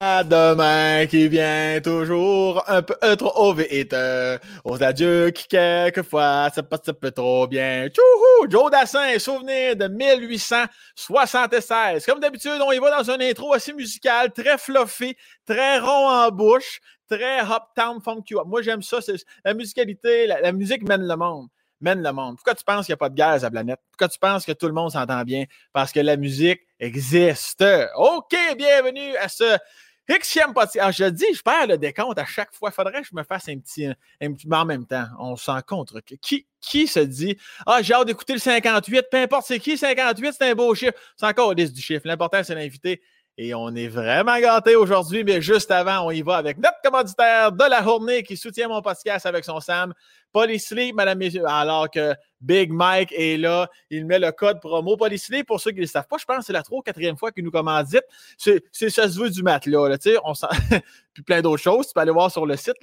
demain qui vient toujours un peu trop vite. Aux adieux qui quelquefois ça passe un peu trop bien. Tchouhou! Joe Dassin, souvenir de 1876. Comme d'habitude, on y va dans un intro assez musical, très fluffy, très rond en bouche, très hop-town funky. Moi, j'aime ça. La musicalité, la, musique mène le monde mène le monde. Pourquoi tu penses qu'il n'y a pas de guerre à la planète? Pourquoi tu penses que tout le monde s'entend bien? Parce que la musique existe. OK, bienvenue à ce Xième podcast. Alors, je dis, je perds le décompte à chaque fois. Faudrait que je me fasse un petit. Mais en même temps, on s'en contre. Qui, se dit Ah, j'ai hâte d'écouter le 58, peu importe c'est qui, 58, c'est un beau chiffre. C'est encore liste du chiffre. L'important, c'est l'invité. Et on est vraiment gâtés aujourd'hui, mais juste avant, on y va avec notre commanditaire de la journée qui soutient mon podcast avec son Sam. Polysleep, madame, alors que Big Mike est là. Il met le code promo Polysleep. Pour ceux qui ne le savent pas, je pense que c'est la trois ou quatrième fois qu'il nous commandite. C'est, ça se veut du matelas, là, on puis plein d'autres choses. Tu peux aller voir sur le site.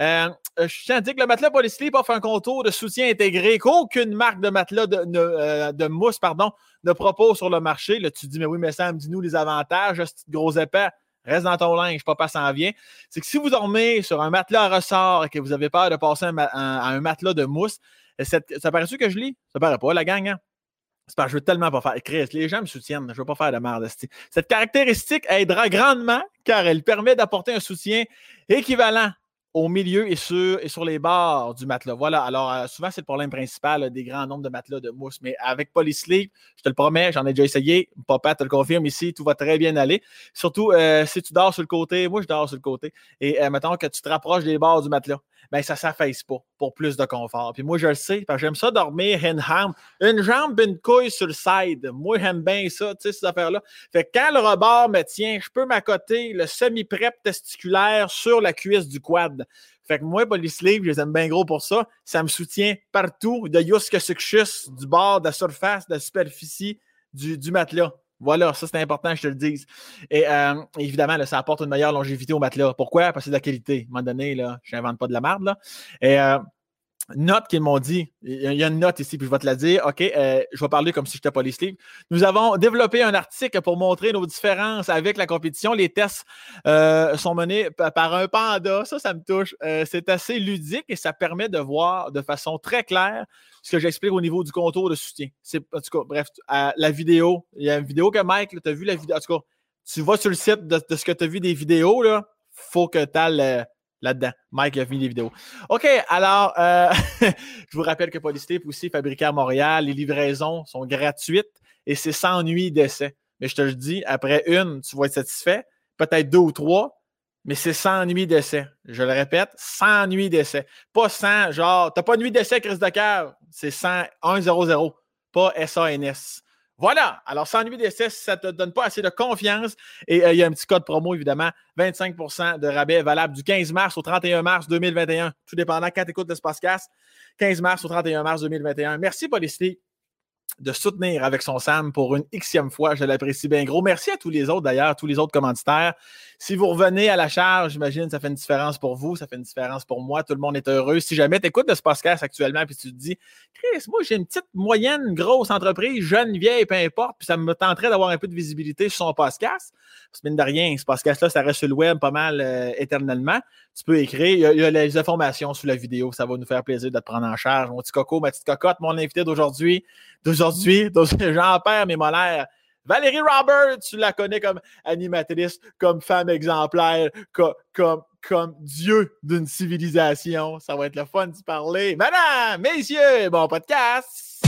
Euh, je tiens à dire que le matelas Polysleep offre un contour de soutien intégré qu'aucune marque de matelas de, euh, mousse pardon, ne propose sur le marché. Tu dis, mais oui, mais Sam, dis-nous les avantages, ce gros épais. Reste dans ton linge, papa s'en vient. C'est que si vous dormez sur un matelas à ressort et que vous avez peur de passer à un matelas de mousse, ça paraît que je lis? Ça paraît pas, la gang, hein? C'est je veux tellement pas faire. Chris, les gens me soutiennent. Je veux pas faire de merde. Cette caractéristique aidera grandement car elle permet d'apporter un soutien équivalent au milieu et sur, et sur les bords du matelas. Voilà. Alors, euh, souvent, c'est le problème principal des grands nombres de matelas de mousse. Mais avec Polysleep, je te le promets, j'en ai déjà essayé. Papa te le confirme ici, tout va très bien aller. Surtout euh, si tu dors sur le côté, moi, je dors sur le côté. Et euh, mettons que tu te rapproches des bords du matelas, ben ça ne s'affaisse pas pour plus de confort. Puis moi, je le sais, j'aime ça dormir hand Une jambe, une couille sur le side. Moi, j'aime bien ça, tu sais, ces affaires-là. Fait que quand le rebord me tient, je peux m'accoter le semi-prep testiculaire sur la cuisse du quad. Fait que moi, Polysleep, je les aime bien gros pour ça. Ça me soutient partout, de Yuska Succius, du bord, de la surface, de la superficie, du, matelas. Voilà, ça c'est important je te le dise. Et euh, évidemment, ça apporte une meilleure longévité au matelas. Pourquoi? Parce que c'est de la qualité. À un moment donné, je n'invente pas de la merde. Et euh, note qu'ils m'ont dit. Il y a une note ici, puis je vais te la dire. OK, euh, je vais parler comme si j'étais policier. Nous avons développé un article pour montrer nos différences avec la compétition. Les tests euh, sont menés par un panda. Ça, ça me touche. Euh, c'est assez ludique et ça permet de voir de façon très claire ce que j'explique au niveau du contour de soutien. En tout cas, bref, la vidéo. Il y a une vidéo que Mike, tu as vu la vidéo. En tout cas, tu vas sur le site de, ce que tu as vu des vidéos. Il faut que tu as là-dedans. Mike a fini les vidéos. OK, alors, euh, je vous rappelle que Polystep aussi fabriqué à Montréal. Les livraisons sont gratuites et c'est sans nuit d'essai. Mais je te le dis, après une, tu vas être satisfait. Peut-être deux ou trois, mais c'est sans nuit d'essai. Je le répète, sans nuit d'essai. Pas sans, genre, t'as pas nuit d'essai, Chris Dakar. C'est 100, 1 0 pas SANS. Voilà. Alors, sans nuit d'essai, ça ne te donne pas assez de confiance. Et euh, il y a un petit code promo, évidemment. 25% de rabais valable du 15 mars au 31 mars 2021. Tout dépendant quand tu écoutes l'espace casse. 15 mars au 31 mars 2021. Merci, Polysté de soutenir avec son Sam pour une xème fois. Je l'apprécie bien gros. Merci à tous les autres d'ailleurs, tous les autres commanditaires. Si vous revenez à la charge, j'imagine ça fait une différence pour vous, ça fait une différence pour moi. Tout le monde est heureux. Si jamais tu écoutes de ce podcast actuellement puis tu te dis, Chris, moi j'ai une petite moyenne, grosse entreprise, jeune, vieille, peu importe, puis ça me tenterait d'avoir un peu de visibilité sur son podcast. Parce que mine de rien, ce podcast-là, ça reste sur le web pas mal euh, éternellement. Tu peux écrire. Il y, a, les informations sous la vidéo. Ça va nous faire plaisir de te prendre en charge. Mon petit coco, ma petite cocotte, mon invité d'aujourd'hui d'aujourd'hui, j'en perds mes molaires. Valérie Robert, tu la connais comme animatrice, comme femme exemplaire, comme, comme, dieu d'une civilisation. Ça va être le fun d'y parler. Madame, messieurs, bon podcast!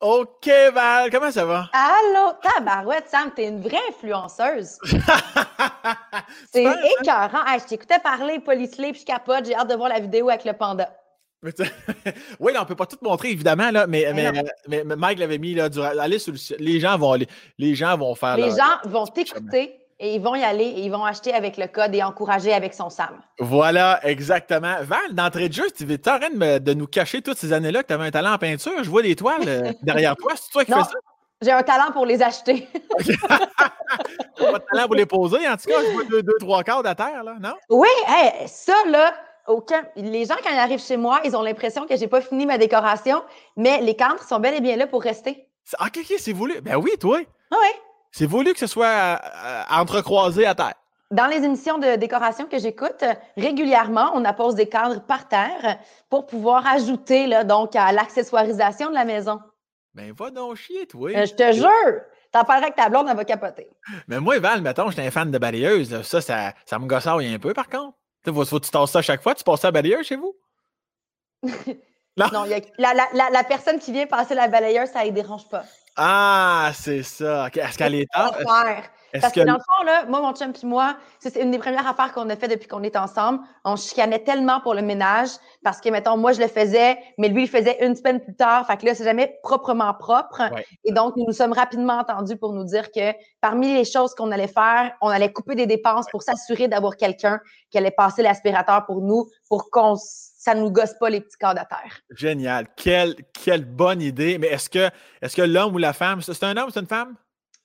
OK, Val, comment ça va? Allô, tabarouette, Sam, t'es une vraie influenceuse. c'est écœurant. je t'écoutais parler Polysleep, je capote, j'ai hâte de voir la vidéo avec le panda. oui, là, on peut pas tout montrer, évidemment, là, mais, mais, Mike l'avait mis là, durant, allez sur le, les gens vont les gens vont faire. Les gens vont t'écouter et ils vont y aller et ils vont acheter avec le code et encourager avec son SAM. Voilà, exactement. Val, d'entrée de jeu, tu es en train de, nous cacher toutes ces années-là que tu avais un talent en peinture? Je vois des toiles euh, derrière toi. C'est toi qui fais ça? J'ai un talent pour les acheter. pas de talent pour les poser, en tout cas, je vois deux, deux trois quarts de terre, là, non? Oui, ça, là, aucun... les gens, quand ils arrivent chez moi, ils ont l'impression que j'ai pas fini ma décoration, mais les cadres sont bel et bien là pour rester. Ah, OK, OK, c'est voulu. Ben oui, toi. Ah oui. C'est voulu que ce soit euh, entrecroisé à terre. Dans les émissions de décoration que j'écoute, régulièrement, on appose des cadres par terre pour pouvoir ajouter là, donc à l'accessoirisation de la maison. Ben va donc chier, toi. Euh, je te jure! T'en parlerais avec ta blonde, elle va capoter. Mais moi, Val, mettons, j'étais un fan de balayeuse. Ça, ça, ça me gossait un peu, par contre. Faut, faut que tu tasses ça à chaque fois. Tu passes ça à balayeuse chez vous? non, non y a, la, la, la, personne qui vient passer la balayeuse, ça ne dérange pas. Ah, c'est ça. Est-ce qu'elle est tard? Parce que, dans le fond, là, moi, mon chum et moi, c'est une des premières affaires qu'on a fait depuis qu'on est ensemble. On chicanait tellement pour le ménage parce que, mettons, moi, je le faisais, mais lui, il le faisait une semaine plus tard. Fait que là, c'est jamais proprement propre. Et donc, nous nous sommes rapidement entendus pour nous dire que parmi les choses qu'on allait faire, on allait couper des dépenses pour s'assurer d'avoir quelqu'un qui allait passer l'aspirateur pour nous pour qu'on ça ne nous gosse pas les petits corps de terre. Génial. Quelle, quelle bonne idée. Mais est-ce que, est-ce que l'homme ou la femme, c'est un homme ou c'est une femme?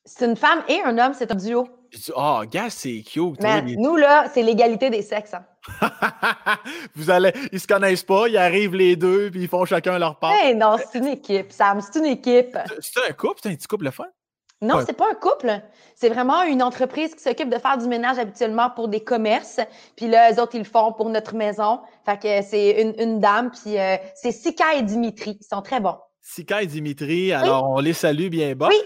C'est une femme et un homme, c'est un duo. Ah, oh, gars, c'est cute. Nous, là, c'est l'égalité des sexes. Hein. Vous allez, ils se connaissent pas, ils arrivent les deux, puis ils font chacun leur part. Hey, non, c'est une équipe, Sam, c'est une équipe. C'est un couple, c'est un petit couple de fun? Non, c'est pas un couple. C'est vraiment une entreprise qui s'occupe de faire du ménage habituellement pour des commerces. Puis là, eux autres, ils le font pour notre maison. Fait que c'est une, une, dame, puis euh, c'est Sika et Dimitri. Ils sont très bons. Sika et Dimitri, alors on les salue bien bas. Oui.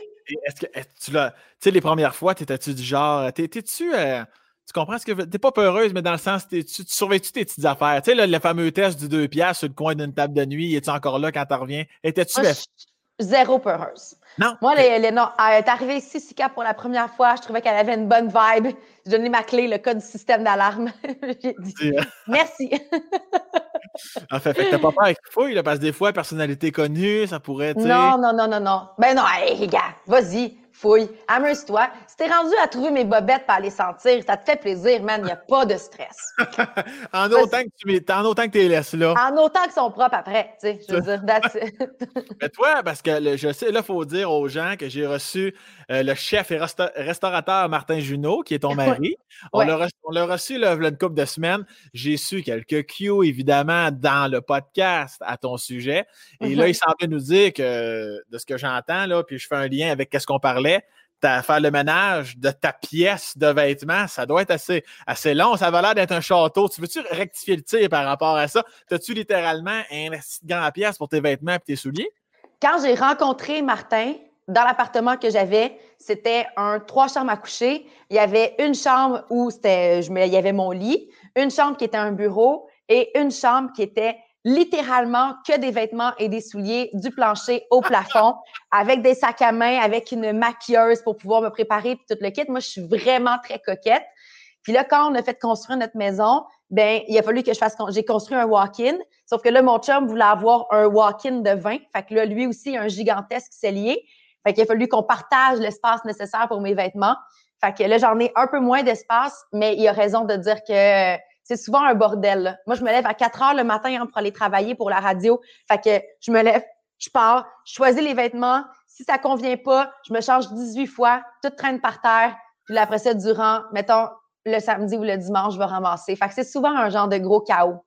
Est-ce que tu l'as. Tu sais, les premières fois, t'étais-tu du genre. T'es-tu. Euh, tu comprends ce que T'es pas peureuse, mais dans le sens, tu, tu surveilles-tu tes petites affaires? Tu sais, le fameux test du 2 piastres sur le coin d'une table de nuit, es-tu encore là quand tu reviens? Étais-tu. Zéro peureuse. Non. Moi, elle est arrivée ici, Sika, pour la première fois. Je trouvais qu'elle avait une bonne vibe. J'ai donné ma clé, le code du système d'alarme. J'ai dit hein? merci. en fait, fait t'as pas peur avec fouille, là, parce que des fois, personnalité connue, ça pourrait être. Non, non, non, non, non. Ben non, hey, gars, vas-y fouille, amuse-toi. Si t'es rendu à trouver mes bobettes par les sentir, ça te fait plaisir, man, il n'y a pas de stress. en, autant que tu, en autant que tu les laisses là. En autant qu'ils sont propres après, tu sais, je veux dire, that's Mais toi, parce que je sais, là, il faut dire aux gens que j'ai reçu euh, le chef et restaurateur Martin Junot, qui est ton mari. On l'a reçu, le une couple de semaines. J'ai su quelques cues, évidemment, dans le podcast à ton sujet. Et là, mm-hmm. il semblait nous dire que, de ce que j'entends, là, puis je fais un lien avec ce qu'on parlait, faire le ménage de ta pièce de vêtements, ça doit être assez, assez long. Ça va l'air d'être un château. Tu veux-tu rectifier le tir par rapport à ça? As-tu littéralement un grand pièce pour tes vêtements et tes souliers? Quand j'ai rencontré Martin, dans l'appartement que j'avais, c'était un trois chambres à coucher. Il y avait une chambre où c'était, je, il y avait mon lit, une chambre qui était un bureau et une chambre qui était littéralement que des vêtements et des souliers du plancher au plafond, avec des sacs à main, avec une maquilleuse pour pouvoir me préparer puis tout le kit. Moi, je suis vraiment très coquette. Puis là, quand on a fait construire notre maison, ben il a fallu que je fasse j'ai construit un walk-in. Sauf que là, mon chum voulait avoir un walk-in de vin. Fait que là, lui aussi, un gigantesque cellier. Fait qu'il a fallu qu'on partage l'espace nécessaire pour mes vêtements. Fait que là, j'en ai un peu moins d'espace, mais il a raison de dire que c'est souvent un bordel. Moi, je me lève à 4 heures le matin hein, pour aller travailler pour la radio. Fait que je me lève, je pars, je choisis les vêtements. Si ça convient pas, je me change 18 fois, tout traîne par terre. Puis après ça, durant, mettons, le samedi ou le dimanche, je vais ramasser. Fait que c'est souvent un genre de gros chaos.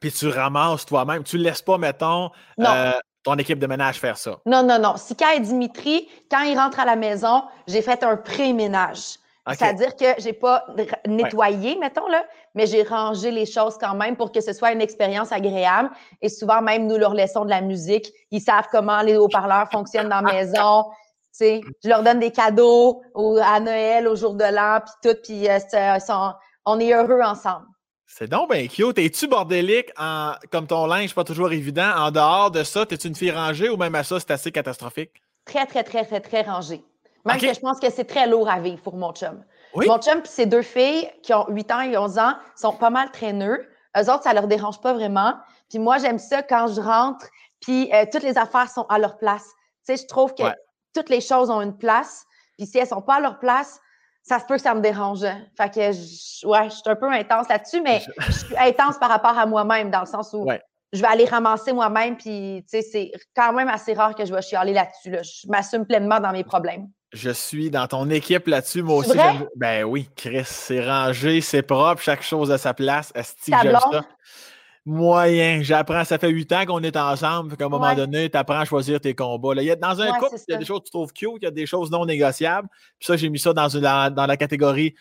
Puis tu ramasses toi-même. Tu ne laisses pas, mettons, euh, ton équipe de ménage faire ça? Non, non, non. Sika et Dimitri, quand ils rentrent à la maison, j'ai fait un pré-ménage. C'est-à-dire que j'ai pas nettoyé, mettons, là, mais j'ai rangé les choses quand même pour que ce soit une expérience agréable. Et souvent, même, nous leur laissons de la musique. Ils savent comment les haut-parleurs fonctionnent dans la maison. sais, je leur donne des cadeaux à Noël, au jour de l'an, puis tout, puis euh, on est heureux ensemble. C'est donc bien cute. Es-tu bordélique en, comme ton linge, pas toujours évident? En dehors de ça, es-tu une fille rangée ou même à ça, c'est assez catastrophique? Très, très, très, très, très rangée. Même que je pense que c'est très lourd à vivre pour mon chum. Mon chum et ses deux filles qui ont 8 ans et 11 ans sont pas mal traîneux. Eux autres, ça leur dérange pas vraiment. Puis moi, j'aime ça quand je rentre, puis euh, toutes les affaires sont à leur place. Tu sais, je trouve que toutes les choses ont une place. Puis si elles sont pas à leur place, ça se peut que ça me dérange. Fait que, je, ouais, je suis un peu intense là-dessus, mais je suis intense par rapport à moi-même, dans le sens où je vais aller ramasser moi-même. Puis, tu sais, c'est quand même assez rare que je vais chialer là-dessus. Là. Je m'assume pleinement dans mes problèmes. Je suis dans ton équipe là-dessus. Moi aussi, ben oui, Chris, c'est rangé, c'est propre, chaque chose à sa place. Est-ce que j'aime ça? Moyen. J'apprends, ça fait huit ans qu'on est ensemble. qu'à un moment donné, tu apprends à choisir tes combats. Là, y a, dans un couple, il y a des choses que tu trouves cute, il y a des choses non négociables. Puis ça, j'ai mis ça dans, une, dans la catégorie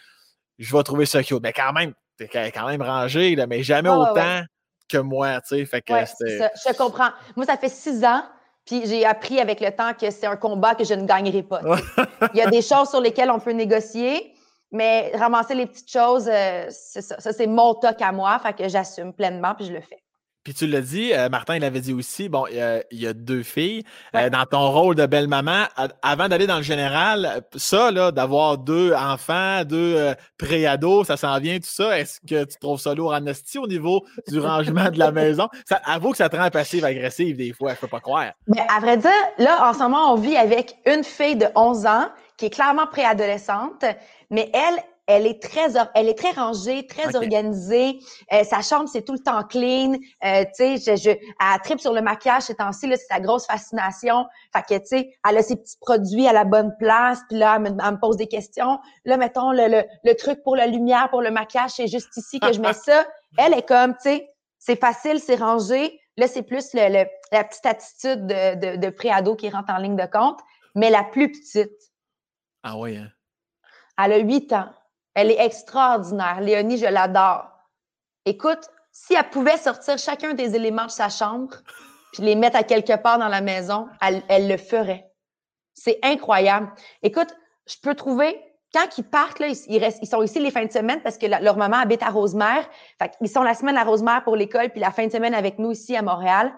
je vais trouver ça cute. Mais quand même, t'es quand même rangé, là, mais jamais autant que moi, tu sais. Fait que Je comprends. Moi, ça fait six ans. Puis j'ai appris avec le temps que c'est un combat que je ne gagnerai pas. Il y a des choses sur lesquelles on peut négocier, mais ramasser les petites choses, euh, c'est ça. Ça, c'est mon toc à moi. Fait que j'assume pleinement, puis je le fais. Puis tu l'as dit, euh, Martin, il avait dit aussi, bon, il y a, deux filles. Euh, dans ton rôle de belle-maman, avant d'aller dans le général, ça, là, d'avoir deux enfants, deux préados, ça s'en vient, tout ça. Est-ce que tu trouves ça lourd en au niveau du rangement de la maison? Ça, avoue que ça te rend passive-agressive des fois, je peux pas croire. Mais à vrai dire, là, en ce moment, on vit avec une fille de 11 ans qui est clairement préadolescente, mais elle, elle est très, elle est très rangée, très organisée. Euh, sa chambre, c'est tout le temps clean. Euh, tu sais, je, je, elle tripe sur le maquillage ces temps-ci, c'est sa grosse fascination. Fait que, tu sais, elle a ses petits produits à la bonne place. Puis là, elle me, pose des questions. Là, mettons, le, le, le, truc pour la lumière, pour le maquillage, c'est juste ici que je mets ça. Elle est comme, tu sais, c'est facile, c'est rangé. Là, c'est plus le, la petite attitude de, de, de préado qui rentre en ligne de compte. Mais la plus petite. Ah oui, hein? Elle a huit ans. Elle est extraordinaire. Léonie, je l'adore. Écoute, si elle pouvait sortir chacun des éléments de sa chambre puis les mettre à quelque part dans la maison, elle, le ferait. C'est incroyable. Écoute, je peux trouver, quand ils partent, là, ils, restent, ils sont ici les fins de semaine parce que leur maman habite à Rosemère. Fait ils sont la semaine à Rosemère pour l'école, puis la fin de semaine avec nous ici à Montréal.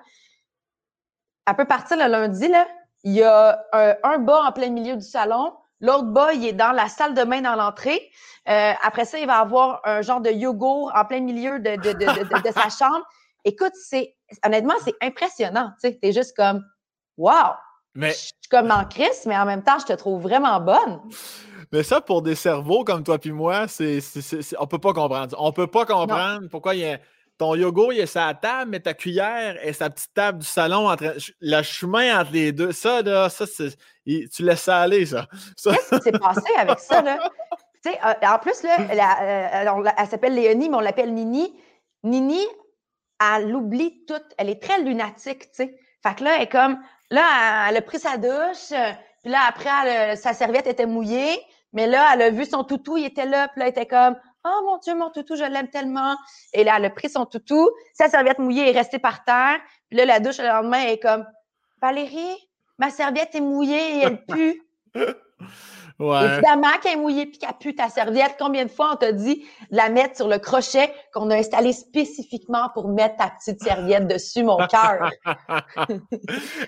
Elle peut partir le lundi, là. Il y a un, un bas en plein milieu du salon, L'autre bas, il est dans la salle de bain dans l'entrée. Euh, après ça, il va avoir un genre de yogourt en plein milieu de, de, de, de sa chambre. Écoute, c'est honnêtement, c'est impressionnant. Tu sais, es juste comme Wow! Mais... Je suis comme en crise, mais en même temps, je te trouve vraiment bonne. Mais ça, pour des cerveaux comme toi puis moi, c'est, on peut pas comprendre. On peut pas comprendre pourquoi il y a ton yogourt, il est sa table, mais ta cuillère et sa petite table du salon, entre, le chemin entre les deux, ça, ça, tu laisses ça aller, ça. Qu'est-ce qui s'est passé avec ça, là? Euh, en plus, là, euh, elle, s'appelle Léonie, mais on l'appelle Nini. Nini, elle oublie tout. Elle est très lunatique, tu sais. Fait que là, elle est comme, là, elle a pris sa douche, euh, puis là, après, sa serviette était mouillée, mais là, elle a vu son toutou, il était là, puis là, elle était comme, Oh mon Dieu, mon toutou, je l'aime tellement. Et là, elle a pris son toutou, sa serviette mouillée est restée par terre. Puis là, la douche le lendemain est comme Valérie, ma serviette est mouillée et elle pue. Ouais. Évidemment qu'elle est mouillée puis qu'elle pue ta serviette. Combien de fois on t'a dit de la mettre sur le crochet qu'on a installé spécifiquement pour mettre ta petite serviette dessus, mon cœur?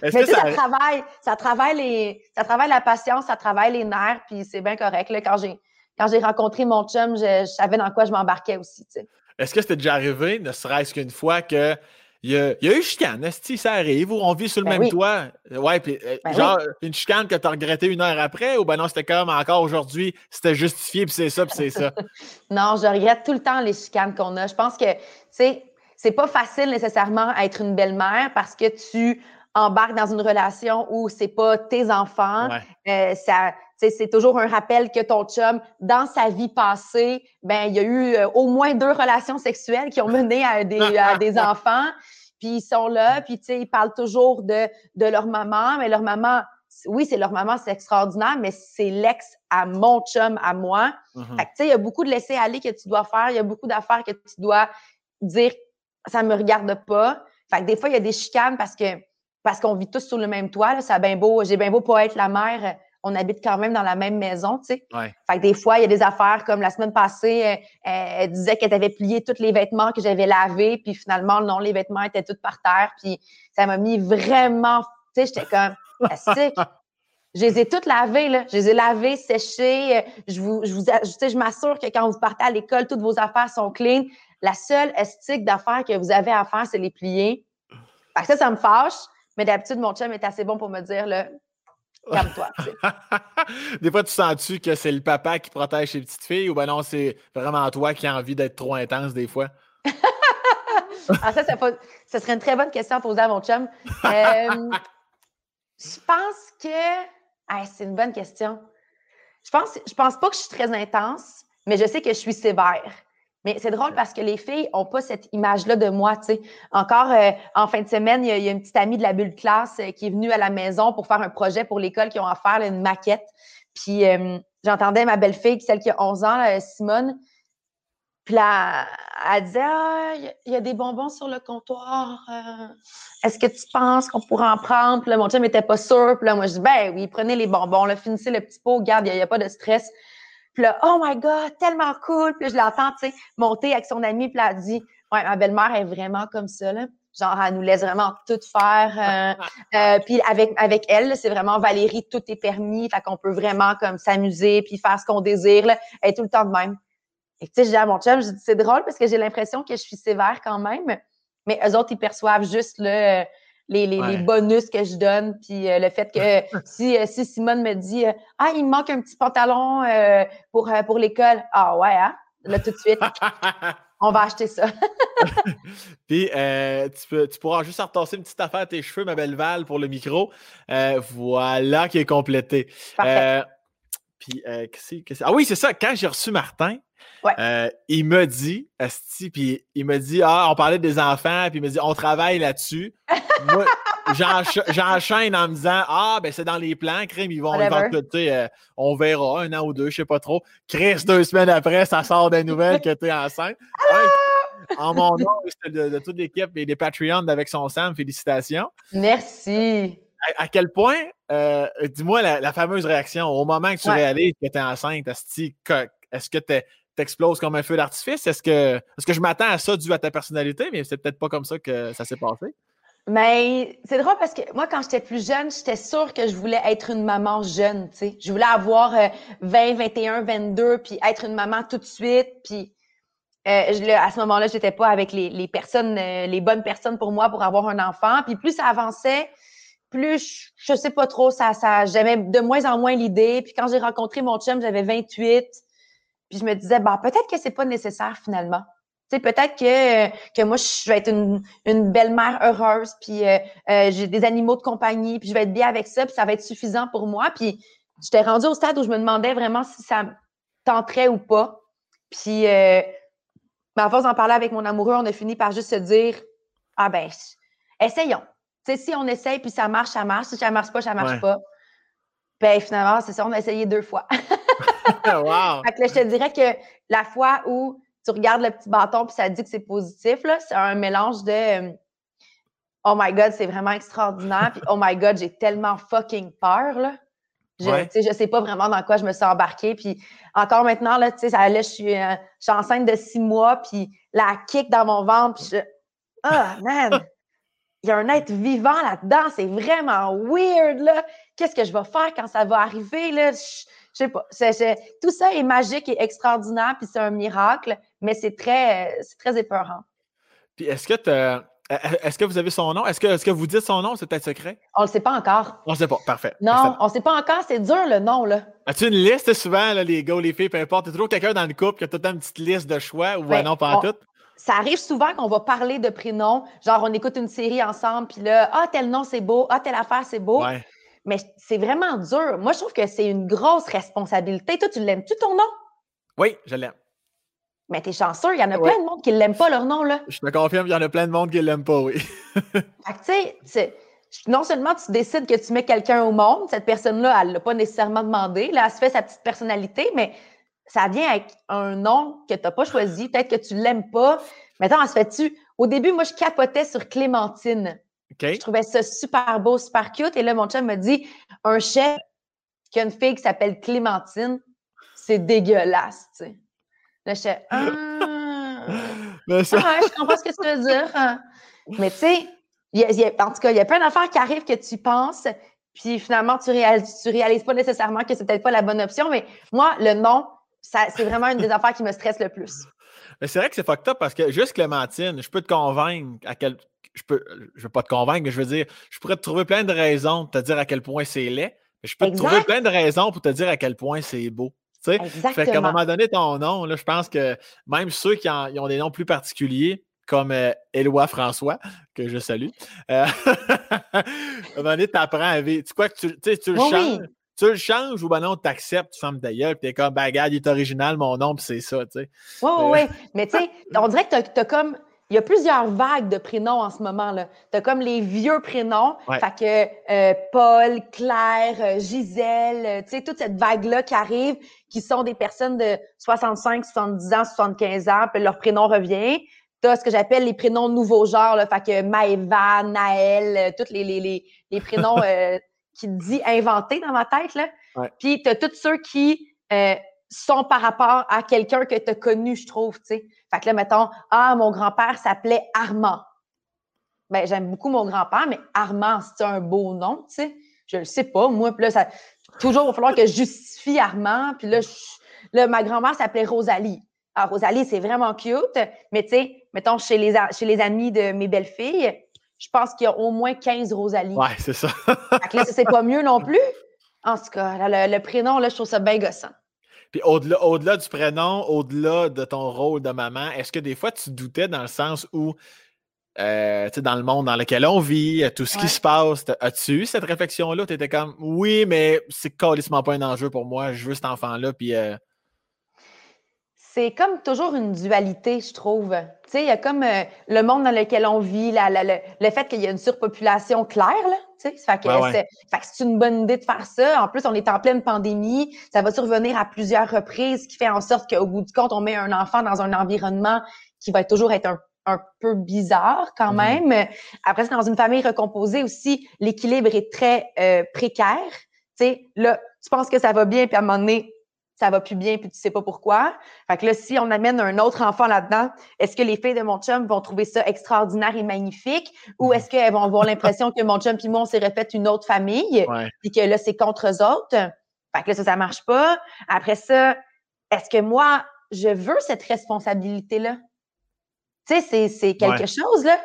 Mais tu sais, ça... travaille, ça travaille les, ça travaille la patience, ça travaille les nerfs, puis c'est bien correct. Là, quand j'ai quand j'ai rencontré mon chum, je, savais dans quoi je m'embarquais aussi. Est-ce que c'était déjà arrivé, ne serait-ce qu'une fois, que il y, a, il y a eu chicane, si ça arrive, ou on vit sur le ben même toit? Ouais, puis euh, ben genre une chicane que tu as regretté une heure après, ou ben non, c'était comme encore aujourd'hui, c'était justifié, puis c'est ça, puis c'est ça? non, je regrette tout le temps les chicanes qu'on a. Je pense que, tu sais, c'est pas facile nécessairement à être une belle-mère parce que tu embarques dans une relation où c'est pas tes enfants. Euh, ça, c'est toujours un rappel que ton chum, dans sa vie passée, ben il y a eu euh, au moins deux relations sexuelles qui ont mené à des, des enfants. Puis ils sont là, puis tu sais, ils parlent toujours de, de leur maman, mais leur maman, oui, c'est leur maman, c'est extraordinaire, mais c'est l'ex à mon chum, à moi. Mm-hmm. Fait que tu sais, il y a beaucoup de laisser aller que tu dois faire, il y a beaucoup d'affaires que tu dois dire, ça me regarde pas. Fait que des fois, il y a des chicanes parce que parce qu'on vit tous sous le même toit. Ça bien beau, j'ai bien beau pas être la mère on habite quand même dans la même maison, tu sais. Fait que des fois, il y a des affaires comme la semaine passée, euh, elle, disait qu'elle avait plié tous les vêtements que j'avais lavés, puis finalement, non, les vêtements étaient tous par terre, puis ça m'a mis vraiment, tu sais, j'étais comme, Je les ai toutes lavées, là. Je les ai lavées, séchées. Je vous, je vous, sais, je m'assure que quand vous partez à l'école, toutes vos affaires sont clean. La seule estique d'affaires que vous avez à faire, c'est les plier. Fait que ça, ça me fâche. Mais d'habitude, mon chum est assez bon pour me dire, là, toi des fois, tu sens-tu que c'est le papa qui protège ses petites filles ou ben non, c'est vraiment toi qui as envie d'être trop intense des fois? Ah, ça, ça, serait une très bonne question à poser à mon chum. Euh, je pense que. c'est une bonne question. Je pense, je pense pas que je suis très intense, mais je sais que je suis sévère. Mais c'est drôle parce que les filles n'ont pas cette image-là de moi, tu sais. Encore euh, en fin de semaine, il y, a, une petite amie de la bulle classe euh, qui est venue à la maison pour faire un projet pour l'école qui ont à faire, une maquette. Puis euh, j'entendais ma belle-fille, celle qui a 11 ans, Simone, puis là, elle disait Ah, il y, a des bonbons sur le comptoir. Est-ce que tu penses qu'on pourrait en prendre? Puis là, mon chum n'était pas sûr. Puis là, moi, je dis Ben oui, prenez les bonbons, là, finissez le petit pot, garde, il n'y a, pas de stress. Puis là, oh my God, tellement cool. Puis là, je l'entends, tu sais, monter avec son ami. Puis là, elle dit, ouais, ma belle-mère est vraiment comme ça, là. Genre, elle nous laisse vraiment tout faire. Euh, euh, puis avec, avec elle, c'est vraiment Valérie, tout est permis. Fait qu'on peut vraiment comme s'amuser puis faire ce qu'on désire. Là. Elle est tout le temps de même. Et tu sais, je dis à mon chum, je dis, c'est drôle parce que j'ai l'impression que je suis sévère quand même. Mais eux autres, ils perçoivent juste le les, bonus que je donne. Puis euh, le fait que si, euh, si Simone me dit euh, Ah, il me manque un petit pantalon pour, pour l'école. Ah ouais, hein? Là, tout de suite. on va acheter ça. Puis, tu, tu, pourras juste retasser une petite affaire à tes cheveux, ma belle Val, pour le micro. voilà qui est complété. Puis, ah oui, c'est ça. Quand j'ai reçu Martin, il m'a dit, puis il m'a dit, ah, on parlait des enfants, puis il m'a dit, on travaille là-dessus. Moi, j'enchaîne en me disant, ah, ben c'est dans les plans, crème, ils vont, ils vont on verra un an ou deux, je sais pas trop. Chris, deux semaines après, ça sort des nouvelles que tu es enceinte. en mon nom, de, toute l'équipe et des Patreons avec son Sam, félicitations. Merci. À, quel point, euh, dis-moi la, fameuse réaction au moment que tu réalises que tu es enceinte, est-ce que tu t'exploses comme un feu d'artifice? Est-ce que, est que je m'attends à ça dû à ta personnalité, mais c'est peut-être pas comme ça que ça s'est passé? Mais c'est drôle parce que moi, quand j'étais plus jeune, j'étais sûre que je voulais être une maman jeune, tu sais. Je voulais avoir 20, 21, 22, puis être une maman tout de suite. Puis euh, je, à ce moment-là, j'étais pas avec les, les personnes, euh, les bonnes personnes pour moi pour avoir un enfant. Puis plus ça avançait, plus je, sais pas trop, ça, ça j'aimais de moins en moins l'idée. Puis quand j'ai rencontré mon chum, j'avais 28. Puis je me disais, bah peut-être que c'est pas nécessaire finalement. Tu peut-être que, que moi, je vais être une, belle-mère heureuse, puis euh, euh, j'ai des animaux de compagnie, puis je vais être bien avec ça, puis ça va être suffisant pour moi. Puis j'étais rendue au stade où je me demandais vraiment si ça tenterait ou pas. Puis, euh, à force d'en parler avec mon amoureux, on a fini par juste se dire, ah ben, essayons. Tu sais, si on essaye, puis ça marche, ça marche. Si ça marche pas, ça marche pas. Ben, finalement, c'est ça, on a essayé deux fois. wow! Fait que là, je te dirais que la fois où tu regardes le petit bâton puis ça dit que c'est positif, c'est un mélange de euh, Oh my God, c'est vraiment extraordinaire. puis Oh my God, j'ai tellement fucking peur. Là. Je, ne je sais pas vraiment dans quoi je me suis embarquée. Puis encore maintenant, là, ça, là, je, suis, euh, je suis enceinte de six mois, puis la kick dans mon ventre, puis je. Ah, man! Il y a un être vivant là-dedans, c'est vraiment weird, là. Qu'est-ce que je vais faire quand ça va arriver, là? je sais pas. tout ça est magique et extraordinaire, puis c'est un miracle, mais c'est très, c'est très épeurant. Puis est-ce que est-ce que vous avez son nom? Est-ce que, est que vous dites son nom? C'est peut-être secret? On ne le sait pas encore. On ne sait pas. Parfait. Non, on ne sait pas encore. C'est dur, le nom, là. As-tu une liste souvent, les gars les filles, peu importe? Tu toujours quelqu'un dans le couple qui a toute une petite liste de choix ou ben, non, pas en tout? Ça arrive souvent qu'on va parler de prénoms. Genre, on écoute une série ensemble, puis là, ah, tel nom, c'est beau. Ah, telle affaire, c'est beau. Ouais. Mais c'est vraiment dur. Moi, je trouve que c'est une grosse responsabilité. Toi, tu l'aimes-tu ton nom? Oui, je l'aime. Mais t'es chanceux, il y en a plein de monde qui ne l'aiment pas leur nom, là. Je te confirme, il y en a plein de monde qui ne l'aiment pas, oui. fait que, tu sais, non seulement tu décides que tu mets quelqu'un au monde, cette personne-là, elle ne l'a pas nécessairement demandé, là, elle se fait sa petite personnalité, mais ça vient avec un nom que tu n'as pas choisi, peut-être que tu ne l'aimes pas. Maintenant, elle se fait-tu? Au début, moi, je capotais sur Clémentine. Je trouvais ça super beau, super cute. Et là, mon chum me dit un chef qui a une fille qui s'appelle Clémentine, c'est dégueulasse, tu sais. Là, je fais ah, ah, je comprends ce que tu veux dire. Hein. Mais tu sais, en tout cas, il y a plein d'affaires qui arrivent que tu penses, puis finalement, tu réalises, tu réalises pas nécessairement que c'est peut-être pas la bonne option. Mais moi, le nom, c'est vraiment une des affaires qui me stresse le plus. Mais c'est vrai que c'est fucked up parce que juste Clémentine, je peux te convaincre à quel, je peux, je veux pas te convaincre, mais je veux dire, je pourrais te trouver plein de raisons de te dire à quel point c'est laid, mais je peux te trouver plein de raisons pour te dire à quel point c'est beau. Tu sais? Fait qu'à un moment donné, ton nom, là, je pense que même ceux qui ont des noms plus particuliers, comme euh, Éloi François, que je salue. Euh, à un moment donné, tu apprends à vivre. Tu crois que tu, tu le changes? Tu le changes ou ben non, tu acceptes, tu fermes ta gueule, puis t'es comme, ben, il est original, mon nom, puis c'est ça, tu sais. Oui, oui, oui. Mais tu sais, on dirait que tu as, comme il y a plusieurs vagues de prénoms en ce moment-là. Tu as comme les vieux prénoms. Fait que euh, Paul, Claire, euh, Gisèle, euh, tu sais, toute cette vague-là qui arrive, qui sont des personnes de 65, 70 ans, 75 ans, puis leur prénom revient. Tu as ce que j'appelle les prénoms nouveaux genres, là, fait que Maëva, Naël, tous les, les, les, les prénoms qui dit inventés dans ma tête. Là. Puis tu as tous ceux qui sont par rapport à quelqu'un que tu as connu, je trouve, tu sais. Fait que là, mettons, ah, mon grand-père s'appelait Armand. Ben, j'aime beaucoup mon grand-père, mais Armand, c'est un beau nom, tu sais. Je le sais pas, moi. Puis là, ça, toujours, il va falloir que je justifie Armand. Puis là, là ma grand-mère s'appelait Rosalie. Ah, Rosalie, c'est vraiment cute, mais tu sais, mettons, chez les, chez les amis de mes belles-filles, je pense qu'il y a au moins 15 Rosalie. Ouais, c'est ça. fait que là, c'est pas mieux non plus. En tout cas, le, le, prénom, là, je trouve ça bien gossant. Puis au-delà, au-delà du prénom, au-delà de ton rôle de maman, est-ce que des fois tu doutais dans le sens où, euh, tu sais, dans le monde dans lequel on vit, euh, tout ce qui se passe, as-tu eu cette réflexion-là? Tu étais comme, oui, mais c'est carrément pas un enjeu pour moi, je veux cet enfant-là, puis. Euh c'est comme toujours une dualité, je trouve. Tu sais, il y a comme le monde dans lequel on vit, le fait qu'il y a une surpopulation claire, là. Tu sais, fait que, c'est une bonne idée de faire ça. En plus, on est en pleine pandémie. Ça va survenir à plusieurs reprises, ce qui fait en sorte qu'au bout du compte, on met un enfant dans un environnement qui va toujours être un, peu bizarre quand mm-hmm. même. Après, dans une famille recomposée aussi, l'équilibre est très euh, précaire. Tu sais, là, tu penses que ça va bien, puis à un moment donné, ça va plus bien puis tu sais pas pourquoi. Fait que là, si on amène un autre enfant là-dedans, est-ce que les filles de mon chum vont trouver ça extraordinaire et magnifique? Ou est-ce qu'elles vont avoir l'impression que mon chum puis moi, on s'est refait une autre famille et que là, c'est contre eux autres? Fait que là, ça, ça marche pas. Après ça, est-ce que moi, je veux cette responsabilité-là? Tu sais, c'est quelque chose, là.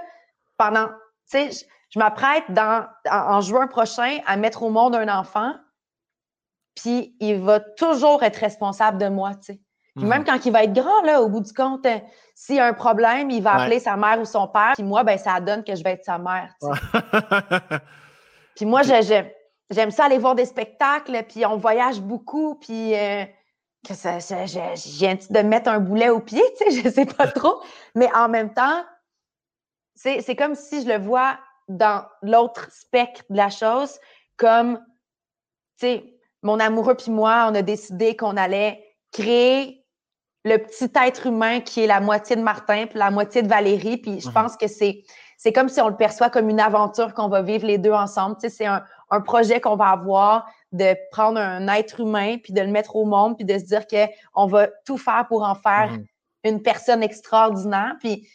Pendant, tu sais, je, m'apprête dans, en juin prochain à mettre au monde un enfant puis il va toujours être responsable de moi, tu sais. même mhm. quand il va être grand, là, au bout du compte, euh, s'il y a un problème, il va appeler sa mère ou son père, puis moi, ben ça donne que je vais être sa mère, puis moi, j'aime ça aller voir des spectacles, puis on voyage beaucoup, puis euh, que ça, j'ai de mettre un boulet au pied, tu sais, je sais pas trop. Mais en même temps, c'est comme si je le vois dans l'autre spectre de la chose, comme, tu sais, mon amoureux puis moi, on a décidé qu'on allait créer le petit être humain qui est la moitié de Martin puis la moitié de Valérie. Puis je mhm. pense que c'est c'est comme si on le perçoit comme une aventure qu'on va vivre les deux ensemble. Tu sais, c'est un, un projet qu'on va avoir de prendre un être humain puis de le mettre au monde puis de se dire que on va tout faire pour en faire mhm. une personne extraordinaire. Puis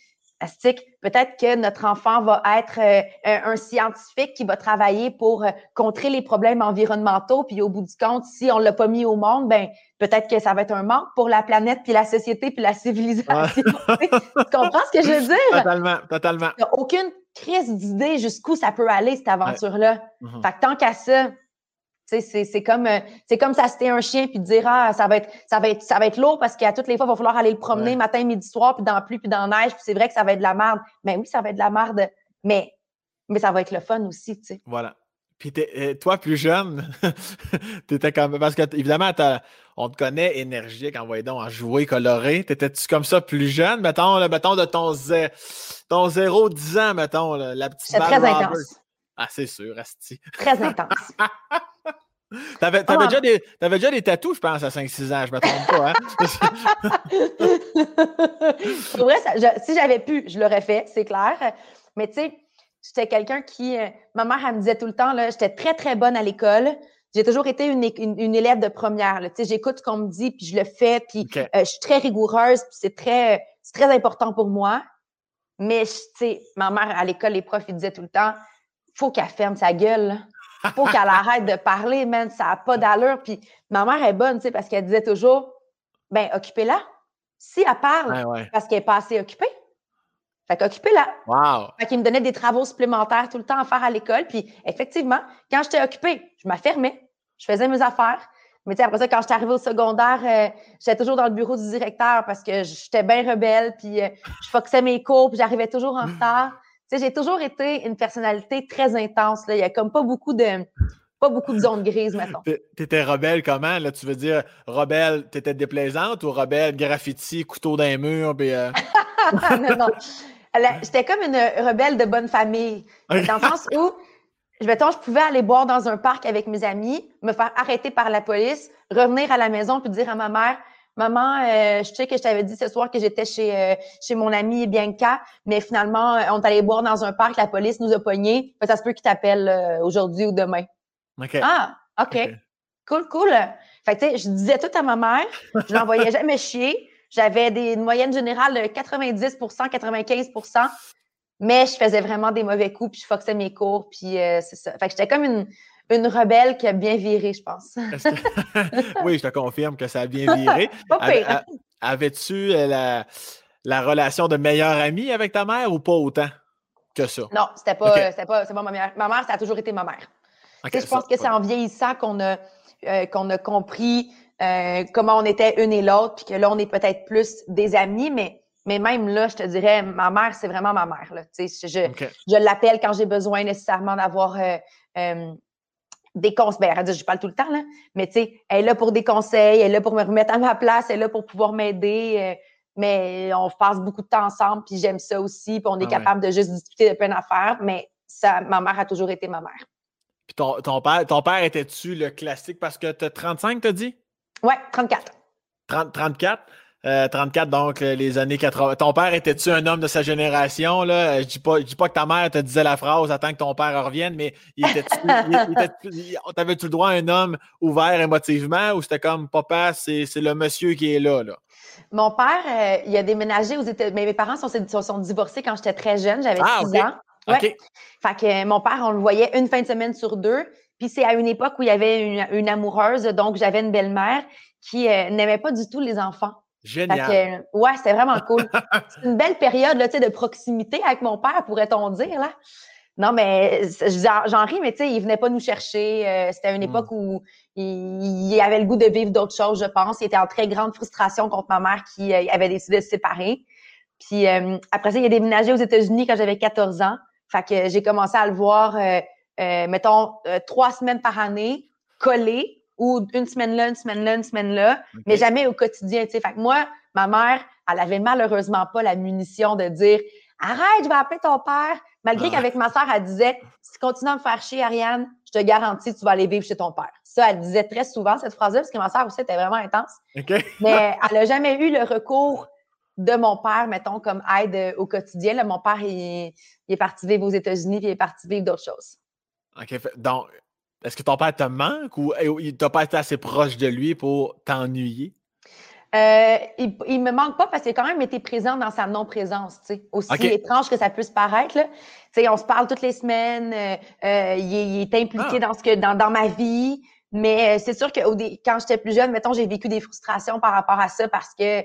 peut-être que notre enfant va être euh, un scientifique qui va travailler pour euh, contrer les problèmes environnementaux, puis au bout du compte, si on l'a pas mis au monde, ben peut-être que ça va être un manque pour la planète, puis la société, puis la civilisation. tu comprends ce que je veux dire? Totalement, totalement. Il n'y a aucune crise d'idée jusqu'où ça peut aller, cette aventure-là. Mm-hmm. Fait que tant qu'à ça, c'est comme euh, c'est comme ça c'était un chien puis dire ah ça va être ça va être ça va être lourd parce qu'à toutes les fois il va falloir aller le promener matin midi soir puis dans la pluie puis dans la neige puis c'est vrai que ça va être de la merde. Mais oui ça va être de la merde mais mais ça va être le fun aussi tu sais. Voilà. Puis euh, toi plus jeune t'étais comme parce que évidemment on te connaît énergique en voyant en jouer coloré. T'étais-tu comme ça plus jeune mettons mettons de ton ton 0 10 ans mettons la petite balle très intense ah c'est sûr Asti très intense T'avais, avais, déjà des, avais déjà des tatous, je pense, à 5-6 ans, je me trompe pas. Hein? vrai, si j'avais pu, je l'aurais fait, c'est clair. Mais tu sais, j'étais quelqu'un qui. Euh, ma mère, elle me disait tout le temps, là, j'étais très, très bonne à l'école. J'ai toujours été une, une, élève de première. Tu sais, j'écoute ce qu'on me dit, puis je le fais, puis euh, je suis très rigoureuse, puis c'est très, c'est très important pour moi. Mais, tu sais, ma mère, à l'école, les profs, ils disaient tout le temps, faut qu'elle ferme sa gueule faut qu'elle arrête de parler, man, ça n'a pas d'allure. Puis ma mère est bonne, tu sais, parce qu'elle disait toujours, ben, occupez-la. Si elle parle, parce qu'elle n'est pas assez occupée, fait qu'occupez-la. Wow. Fait qu'il me donnait des travaux supplémentaires tout le temps à faire à l'école. Puis effectivement, quand j'étais occupée, je m'affermais, je faisais mes affaires. Mais tu sais, après ça, quand je suis arrivée au secondaire, euh, j'étais toujours dans le bureau du directeur parce que j'étais bien rebelle, puis euh, je foxais mes cours, puis j'arrivais toujours en retard. Sais, j'ai toujours été une personnalité très intense. Là. Il y a comme pas beaucoup de pas beaucoup de zones grises, mettons. T'étais rebelle comment? Là, tu veux dire rebelle, t'étais déplaisante ou rebelle graffiti, couteau d'un mur? Puis, euh? non, non. J'étais comme une rebelle de bonne famille. Dans le sens où Mettons, je pouvais aller boire dans un parc avec mes amis, me faire arrêter par la police, revenir à la maison puis dire à ma mère Maman, euh, je sais que je t'avais dit ce soir que j'étais chez, euh, chez mon ami Bianca, mais finalement, euh, on est allé boire dans un parc, la police nous a pognés. Ça se peut qu'il t'appelle aujourd'hui ou demain. Ah, OK. Cool, cool. Fait tu sais, je disais tout à ma mère, je l'envoyais jamais chier. J'avais des moyennes générales de 90% 95% mais je faisais vraiment des mauvais coups, puis je foxais mes cours, puis c'est ça. Fait que j'étais comme une, une rebelle qui a bien viré, je pense. oui, je te confirme que ça a bien viré. pire. Avais-tu euh, la, la, relation de meilleure amie avec ta mère ou pas autant que ça? Non, c'était pas, c'était pas, pas ma mère. Ma mère, ça a toujours été ma mère. je pense que c'est en vieillissant qu'on a, euh, qu'on a compris comment on était une et l'autre, puis que là, on est peut-être plus des amis, mais mais même là, je te dirais, ma mère, c'est vraiment ma mère. Là. Je, je l'appelle quand j'ai besoin nécessairement d'avoir euh, euh, des conseils. Ben, je parle tout le temps, là, mais elle est là pour des conseils, elle est là pour me remettre à ma place, elle est là pour pouvoir m'aider. Euh, mais on passe beaucoup de temps ensemble, puis j'aime ça aussi, puis on est ah capable de juste discuter de plein d'affaires. Mais ça, ma mère a toujours été ma mère. Puis ton, ton père, ton père était-tu le classique parce que tu as 35, t'as dit? Ouais, 34. 30, 34? 34, euh, donc les années 80. Ton père était-tu un homme de sa génération? Là? Je dis pas, je dis pas que ta mère te disait la phrase attends que ton père revienne, mais il était-tu, t'avais-tu le droit à un homme ouvert émotivement ou c'était comme papa, c'est, le monsieur qui est là? là? Mon père, euh, il a déménagé aux États Mes parents sont, sont, divorcés quand j'étais très jeune, j'avais 6 ah, ans. Ouais. Fait que mon père, on le voyait une fin de semaine sur deux. Puis c'est à une époque où il y avait une, amoureuse, donc j'avais une belle-mère qui euh, n'aimait pas du tout les enfants. Génial. ouais, c'était vraiment cool. c'est une belle période là, de proximité avec mon père, pourrait-on dire. Là. Non, mais j'en ris, mais tu sais, il venait pas nous chercher. Euh, c'était une hmm. époque où il, avait le goût de vivre d'autres choses, je pense. Il était en très grande frustration contre ma mère qui euh, avait décidé de se séparer. Puis euh, après ça, il a déménagé aux États-Unis quand j'avais 14 ans. Fait que j'ai commencé à le voir, mettons, trois semaines par année, collé ou une semaine là, une semaine là, une semaine là, mais jamais au quotidien. Fait que moi, ma mère, elle avait malheureusement pas la munition de dire Arrête, je vais appeler ton père. Malgré qu'avec ma soeur, elle disait Si tu continues à me faire chier, Ariane, je te garantis, tu vas aller vivre chez ton père. Ça, elle disait très souvent cette phrase-là, parce que ma soeur aussi était vraiment intense. Mais elle n'a jamais eu le recours de mon père, mettons, comme aide au quotidien. mon père, il, est parti vivre aux États-Unis, puis il est parti vivre d'autres choses. OK. Donc, est-ce que ton père te manque ou il t'a pas été assez proche de lui pour t'ennuyer? Euh, il, il me manque pas parce qu'il a quand même été présent dans sa non-présence, aussi étrange que ça puisse paraître. Là. on se parle toutes les semaines, euh, euh, il, est, impliqué ah. dans, ce que, dans, ma vie, mais c'est sûr que quand j'étais plus jeune, mettons, j'ai vécu des frustrations par rapport à ça parce que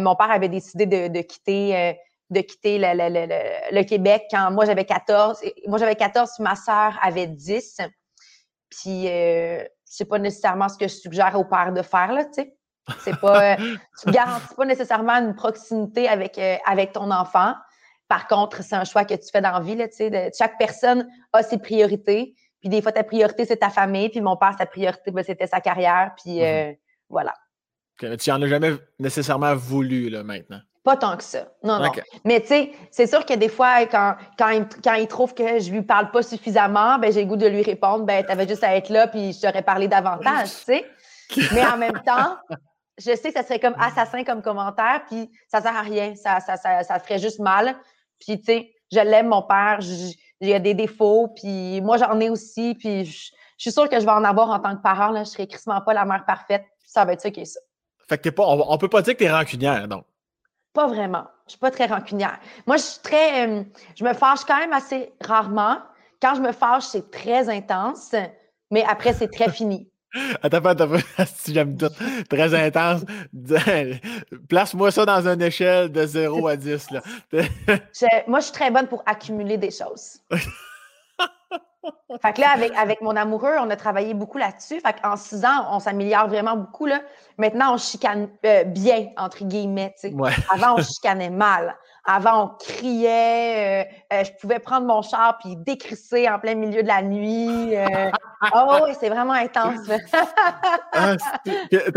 mon père avait décidé de, quitter de quitter le, le, Québec quand moi j'avais 14. Moi j'avais 14, ma sœur avait 10. Puis euh, c'est pas nécessairement ce que je suggère aux pères de faire, là, tu sais. C'est pas, euh, tu garantis pas nécessairement une proximité avec, euh, avec ton enfant. Par contre, c'est un choix que tu fais dans la vie, là, tu sais. chaque personne a ses priorités. Puis des fois, ta priorité, c'est ta famille. Puis mon père, sa priorité, ben, c'était sa carrière. Puis mm-hmm. voilà. tu n'en as jamais nécessairement voulu, là, maintenant. Pas tant que ça. Non, non. Mais tu sais, c'est sûr que des fois, quand, quand, il, quand il trouve que je lui parle pas suffisamment, ben j'ai le goût de lui répondre, ben t'avais juste à être là, puis je t'aurais parlé davantage, tu sais. Mais en même temps, je sais que ça serait comme assassin comme commentaire, puis ça sert à rien. Ça, ça, ça, ça ferait juste mal. Puis tu sais, je l'aime, mon père, il y a des défauts, puis moi j'en ai aussi, puis je, suis sûre que je vais en avoir en tant que parent, là. Je serai crissement pas la mère parfaite, ça va être ça qui est ça. Fait que t'es pas, on, on peut pas dire que t'es rancunière, donc. Pas vraiment. Je suis pas très rancunière. Moi, je suis très. Euh, je me fâche quand même assez rarement. Quand je me fâche, c'est très intense, mais après, c'est très fini. Attends, attends, si j'aime tout. Très intense. Place-moi ça dans une échelle de 0 à 10. Là. moi, je suis très bonne pour accumuler des choses. fait que là, avec, avec mon amoureux, on a travaillé beaucoup là-dessus. Fait qu'en six ans, on s'améliore vraiment beaucoup. Là. Maintenant, on chicane euh, bien, entre guillemets. Avant, on chicanait mal. Avant, on criait. Euh, euh, je pouvais prendre mon char puis décrisser en plein milieu de la nuit. oh oui, c'est vraiment intense. ah,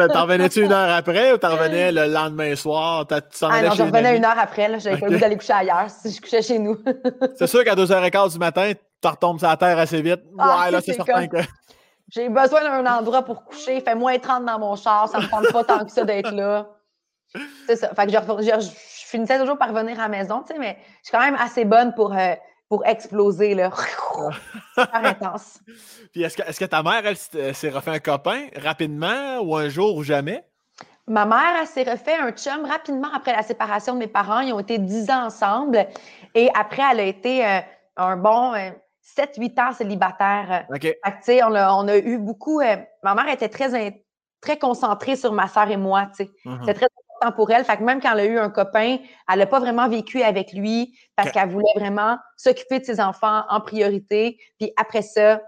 t'en revenais-tu une heure après ou t'en revenais le lendemain soir? Ah non, je revenais une heure après. J'avais pas le goût d'aller coucher ailleurs si je couchais chez nous. c'est sûr qu'à 2h15 du matin, tu retombes sur la terre assez vite. Ah, ouais, là, c'est certain que. J'ai besoin d'un endroit pour coucher. Fait moins 30 dans mon char. Ça me prend pas tant que ça d'être là. C'est ça. Fait que je, je, finissais toujours par revenir à la maison, tu sais, mais je suis quand même assez bonne pour, euh, pour exploser, là. Super intense. Puis est-ce que, est que ta mère, elle, s'est refait un copain rapidement ou un jour ou jamais? Ma mère, elle s'est refait un chum rapidement après la séparation de mes parents. Ils ont été dix ans ensemble. Et après, elle a été euh, un bon. Euh, 7-8 ans célibataire. OK. on, a, on a eu beaucoup. Euh, ma mère était très, très concentrée sur ma soeur et moi. Mm-hmm. C'était très important pour elle. Fait que même quand elle a eu un copain, elle n'a pas vraiment vécu avec lui parce qu'elle voulait vraiment s'occuper de ses enfants en priorité. Puis après ça,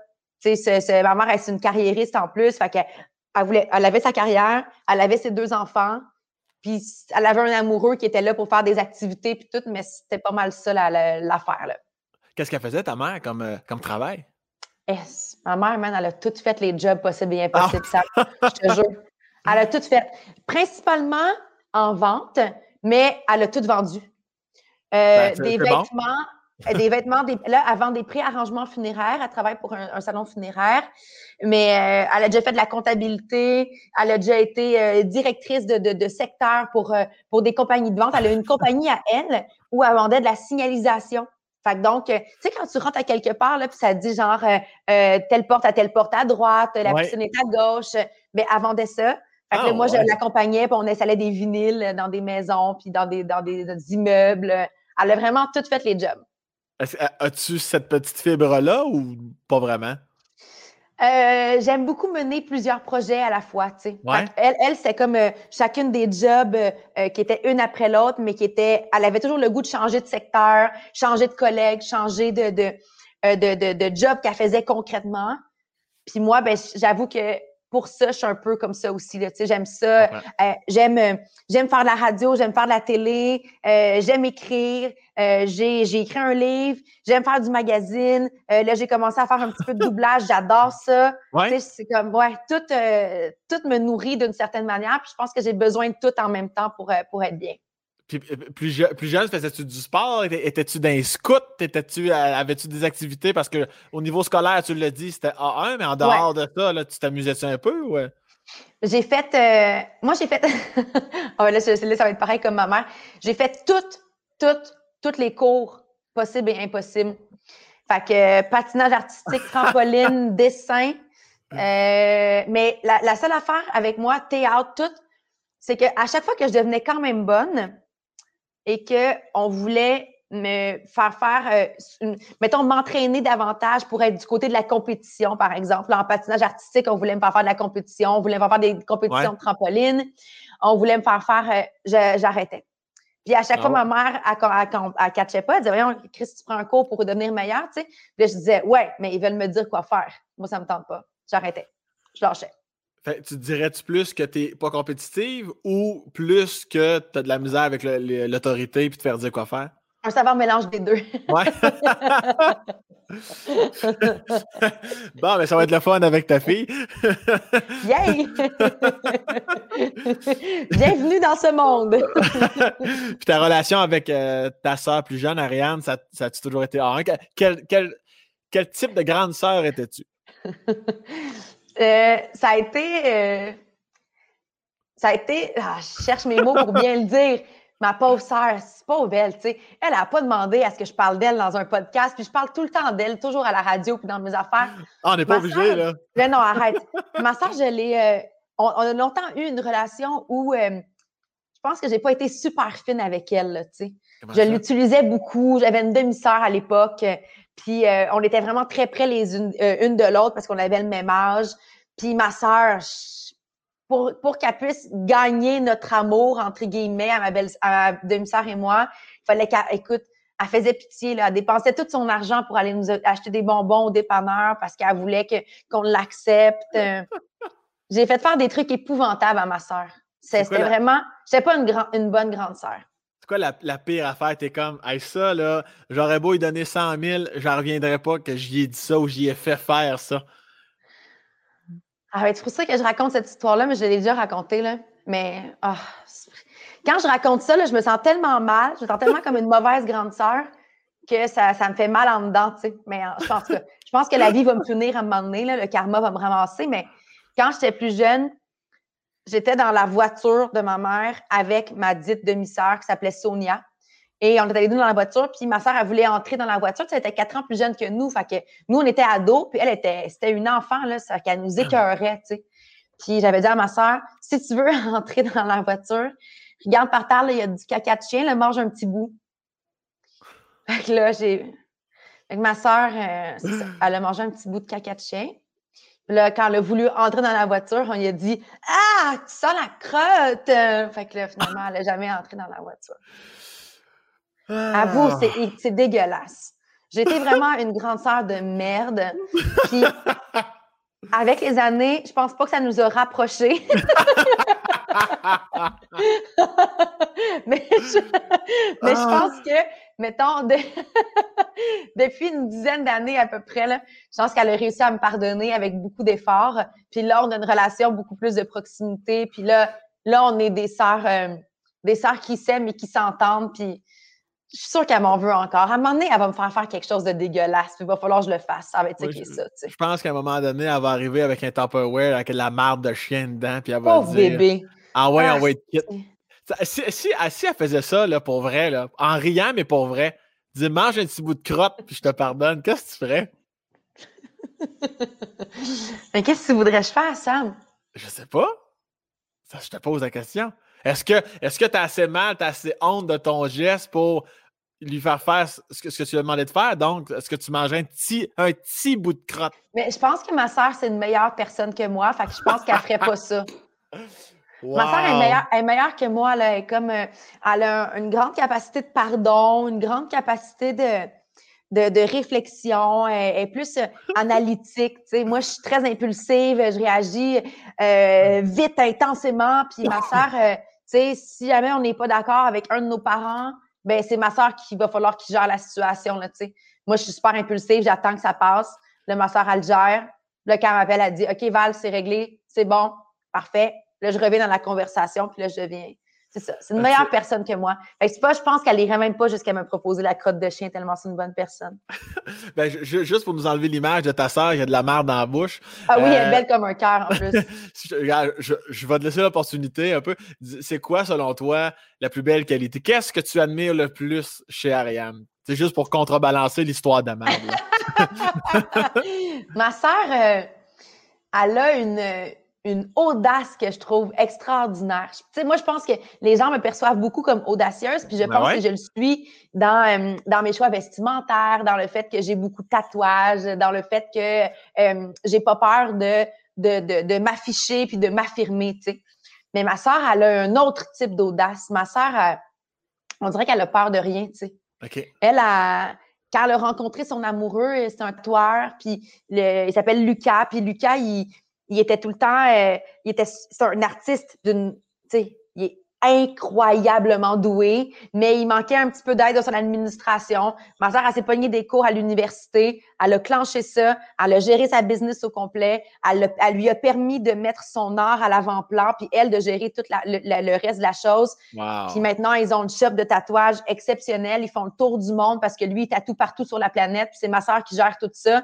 ma mère, est une carriériste en plus. Fait qu'elle elle, voulait, elle avait sa carrière, elle avait ses deux enfants. Puis elle avait un amoureux qui était là pour faire des activités puis tout, mais c'était pas mal ça l'affaire. Là. Qu'est-ce qu'elle faisait, ta mère, comme, euh, comme travail? Yes. Ma mère, man, elle a tout fait les jobs possibles et impossibles. Ah. Ça, je te jure. Elle a tout fait. Principalement en vente, mais elle a tout vendu. Euh, ben, des, vêtements, euh, des vêtements, des là, elle vend des pré-arrangements funéraires. Elle travaille pour un, salon funéraire, mais elle a déjà fait de la comptabilité. Elle a déjà été directrice de, de, de, secteur pour, pour des compagnies de vente. Elle a une compagnie à elle où elle vendait de la signalisation donc, euh, tu sais, quand tu rentres à quelque part, là, puis ça dit genre euh, euh, telle porte à telle porte à droite, la piscine est à gauche, mais ben, avant de ça. Fait que ah, moi, je l'accompagnais, puis on installait des vinyles dans des maisons, puis dans des, dans des, immeubles. Elle a vraiment tout fait les jobs. As-tu cette petite fibre-là ou pas vraiment? Euh, j'aime beaucoup mener plusieurs projets à la fois. Tu sais. Elle, elle c'est comme euh, chacune des jobs euh, qui étaient une après l'autre, mais qui était, elle avait toujours le goût de changer de secteur, changer de collègue, changer de de, de, de, de job qu'elle faisait concrètement. Puis moi, ben, j'avoue que pour ça, je suis un peu comme ça aussi. Là, j'aime ça. Euh, j'aime, euh, j'aime faire de la radio, j'aime faire de la télé, euh, j'aime écrire. j'ai, j'ai écrit un livre, j'aime faire du magazine. là, j'ai commencé à faire un petit peu de doublage, j'adore ça. C'est comme, ouais, tout, tout me nourrit d'une certaine manière. Puis je pense que j'ai besoin de tout en même temps pour, pour être bien. Puis, euh, plus, plus jeune, faisais-tu du sport? Étais-tu dans les scouts? Étais-tu, euh, avais-tu des activités? Parce que au niveau scolaire, tu l'as dit, c'était A1, mais en dehors de ça, là, tu t'amusais-tu un peu? Ouais? J'ai fait. Euh, moi, j'ai fait. oh, là, là, ça va être pareil comme ma mère. J'ai fait toutes, toutes, toutes les cours possibles et impossibles. Fait que patinage artistique, trampoline, dessin. mais la, la, seule affaire avec moi, théâtre, tout, c'est qu'à chaque fois que je devenais quand même bonne, et qu'on voulait me faire faire, euh, mettons, m'entraîner davantage pour être du côté de la compétition, par exemple. en patinage artistique, on voulait me faire faire de la compétition, on voulait me faire faire des compétitions de trampoline, on voulait me faire faire, euh, j'arrêtais. Puis à chaque fois, ah ma mère, elle, elle, catchait pas, elle disait, voyons, Chris, tu prends un cours pour devenir meilleur, tu sais. Puis là, je disais, ouais, mais ils veulent me dire quoi faire. Moi, ça me tente pas. J'arrêtais. Je lâchais tu dirais-tu plus que tu n'es pas compétitive ou plus que tu as de la misère avec l'autorité et te faire dire quoi faire? Un savoir mélange des deux. Ouais. bon, mais ben, ça va être le fun avec ta fille. Yay! Bienvenue dans ce monde. Puis ta relation avec euh, ta soeur plus jeune, Ariane, ça, ça a-tu toujours été ah, quel, quel, quel type de grande sœur étais-tu? Euh, ça a été. Euh, ça a été. Ah, je cherche mes mots pour bien le dire. Ma pauvre sœur, c'est pauvre elle, tu sais. Elle n'a pas demandé à ce que je parle d'elle dans un podcast, puis je parle tout le temps d'elle, toujours à la radio, puis dans mes affaires. Ah, on n'est pas obligé, là. Mais non, arrête. Ma sœur, je l'ai. Euh, on, a longtemps eu une relation où je pense que j'ai pas été super fine avec elle, tu sais. Je l'utilisais beaucoup. J'avais une demi-sœur à l'époque. Puis euh, on était vraiment très près les unes, euh, une de l'autre parce qu'on avait le même âge. Puis ma sœur, pour, pour qu'elle puisse gagner notre amour, entre guillemets, à ma, belle, à ma demi-sœur et moi, il fallait qu'elle, écoute, elle faisait pitié, là. Elle dépensait tout son argent pour aller nous acheter des bonbons au dépanneur parce qu'elle voulait que, qu'on l'accepte. J'ai fait faire des trucs épouvantables à ma sœur. C'était vraiment. J'étais pas une, une bonne grande sœur. Quoi la, pire affaire? T'es comme, hey, ça, là, j'aurais beau lui donner 100 000, j'en reviendrai pas que j'y ai dit ça ou j'y ai fait faire ça. Ah, c'est pour ça que je raconte cette histoire-là, mais je l'ai déjà racontée, là. Mais, ah, quand je raconte ça, là, je me sens tellement mal, je me sens tellement comme une mauvaise grande sœur que ça, ça, me fait mal en dedans, tu sais. Mais je pense, que, je pense que la vie va me punir à un moment donné, là, le karma va me ramasser, mais quand j'étais plus jeune, j'étais dans la voiture de ma mère avec ma dite demi-sœur qui s'appelait Sonia. Et on était allés dans la voiture, puis ma sœur, elle voulait entrer dans la voiture. elle était quatre ans plus jeune que nous. Fait que nous, on était ados, puis elle était, c'était une enfant, là, ça qu'elle nous écœurait, tu sais. Puis j'avais dit à ma sœur, si tu veux entrer dans la voiture, regarde par terre, il y a du caca de chien, là, mange un petit bout. Fait que là, j'ai. Fait ma sœur, euh, elle a mangé un petit bout de caca de chien. Là, quand elle a voulu entrer dans la voiture, on lui a dit Ah, tu sens la crotte! Fait que là, finalement, elle n'a jamais entré dans la voiture. Avoue, ah. c'est dégueulasse. J'étais vraiment une grande sœur de merde. Puis, avec les années, je pense pas que ça nous a rapprochés. mais je, mais je ah. pense que mettons, depuis une dizaine d'années à peu près, là, je pense qu'elle a réussi à me pardonner avec beaucoup d'efforts. Puis là, on a une relation beaucoup plus de proximité. Puis là, là on est des sœurs, euh, des sœurs qui s'aiment et qui s'entendent. Puis je suis sûre qu'elle m'en veut encore. À un moment donné, elle va me faire faire quelque chose de dégueulasse. Puis il va falloir que je le fasse. Ça va être je, ça. Je pense qu'à un moment donné, elle va arriver avec un Tupperware avec la marde de chien dedans. Puis elle va dire, bébé. Ah ouais, on va être quitte. Si, si, elle faisait ça là, pour vrai, là, en riant, mais pour vrai, dis mange un petit bout de crotte puis je te pardonne, qu'est-ce que tu ferais? mais qu'est-ce que tu voudrais je faire, Sam? Je sais pas. Ça, je te pose la question. Est-ce que est-ce que tu as assez mal, tu as assez honte de ton geste pour lui faire faire ce que, ce que tu lui as demandé de faire? Donc, est-ce que tu mangerais un petit, un petit bout de crotte? Mais je pense que ma soeur, c'est une meilleure personne que moi. Fait que je pense qu'elle ferait pas ça. Ma soeur est meilleure, que moi. Elle a, comme, euh, elle a une grande capacité de pardon, une grande capacité de, de, réflexion, elle est plus euh, analytique. Moi, je suis très impulsive, je réagis euh, vite, intensément. Puis ma soeur, si jamais on n'est pas d'accord avec un de nos parents, ben c'est ma soeur qui va falloir qu'il gère la situation. Là, Moi, je suis super impulsive, j'attends que ça passe. Là, ma soeur, elle gère. Là, quand elle m'appelle, elle dit OK, Val, c'est réglé, c'est bon, parfait Là, je reviens dans la conversation, puis là, je viens. C'est ça. C'est une meilleure personne que moi. Fait que pas, je pense qu'elle n'irait même pas jusqu'à me proposer la crotte de chien tellement c'est une bonne personne. ben, juste pour nous enlever l'image de ta sœur, il y a de la merde dans la bouche. Ah oui, elle est euh, belle comme un cœur en plus. je, je, vais te laisser l'opportunité un peu. C'est quoi, selon toi, la plus belle qualité? Qu'est-ce que tu admires le plus chez Ariane? C'est juste pour contrebalancer l'histoire de merde. Ma sœur, euh, elle a une une audace que je trouve extraordinaire. Tu sais, moi, je pense que les gens me perçoivent beaucoup comme audacieuse, puis je ben pense que je le suis dans, euh, dans mes choix vestimentaires, dans le fait que j'ai beaucoup de tatouages, dans le fait que euh, j'ai pas peur de, de, de, m'afficher puis de m'affirmer, tu sais. Mais ma sœur, elle a un autre type d'audace. Ma sœur, on dirait qu'elle a peur de rien, tu sais. Elle a quand elle a rencontré son amoureux, c'est un tatoueur, puis il s'appelle Lucas, puis Lucas, il, il était tout le temps, euh, il était, c'est un artiste d'une, tu sais, il est incroyablement doué, mais il manquait un petit peu d'aide dans son administration. Ma soeur, elle s'est pognée des cours à l'université, elle a clenché ça, elle a géré sa business au complet, elle, elle lui a permis de mettre son art à l'avant-plan, puis elle de gérer tout le, reste de la chose. Puis maintenant, ils ont une shop de tatouage exceptionnelle, ils font le tour du monde parce que lui, il tatoue partout sur la planète, puis c'est ma soeur qui gère tout ça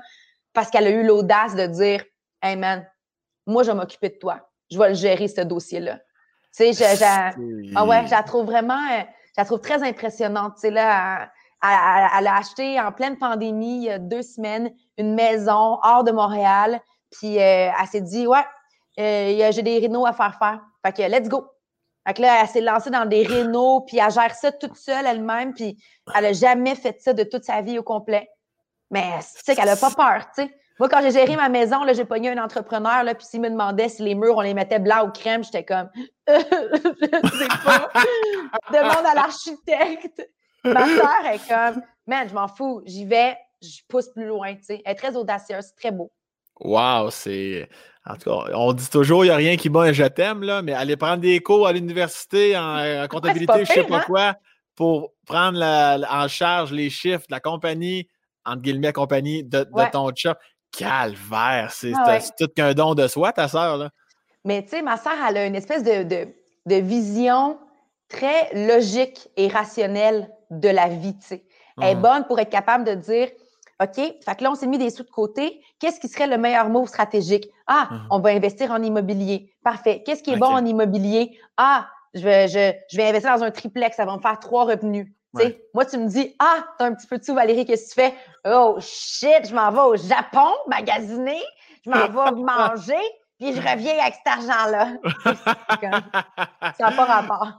parce qu'elle a eu l'audace de dire « Hey man, moi, je vais m'occuper de toi. Je vais le gérer, ce dossier-là. Tu sais, ah ouais, je la trouve vraiment, euh, je la trouve très impressionnante. Tu sais, là, elle, a acheté en pleine pandémie, il y a deux semaines, une maison hors de Montréal. Puis euh, elle s'est dit, ouais, euh, j'ai des rénaux à faire faire. Fait que let's go. Fait que là, elle s'est lancée dans des rénaux, puis elle gère ça toute seule elle-même, puis elle n'a jamais fait ça de toute sa vie au complet. Mais tu sais qu'elle n'a pas peur, tu sais. Moi, quand j'ai géré ma maison, j'ai pogné un entrepreneur, là, puis s'il me demandait si les murs, on les mettait blancs ou crème, j'étais comme, je sais pas. Demande à l'architecte. Ma soeur est comme, man, je m'en fous, j'y vais, je pousse plus loin, tu sais. Elle est très audacieuse, c'est très beau. Wow, c'est. En tout cas, on dit toujours, il n'y a rien qui bat un je t'aime, là, mais aller prendre des cours à l'université en, comptabilité, je ne sais pas hein? quoi, pour prendre en charge les chiffres de la compagnie, entre guillemets, compagnie de, ton chat. Calvaire, c'est ah tout qu'un don de soi, ta là. Mais tu sais, ma soeur, elle a une espèce de, de, vision très logique et rationnelle de la vie, tu sais. Elle est mmh. bonne pour être capable de dire OK, fait que là, on s'est mis des sous de côté. Qu'est-ce qui serait le meilleur mot stratégique? Ah, mmh on va investir en immobilier. Parfait. Qu'est-ce qui est bon en immobilier? Ah, je vais, je, vais investir dans un triplex, ça va me faire trois revenus. Moi, tu me dis, ah, t'as un petit peu de sous, Valérie, qu'est-ce que tu fais? Oh shit, je m'en vais au Japon magasiner, je m'en vais manger, puis je reviens avec cet argent-là. ça n'a pas rapport.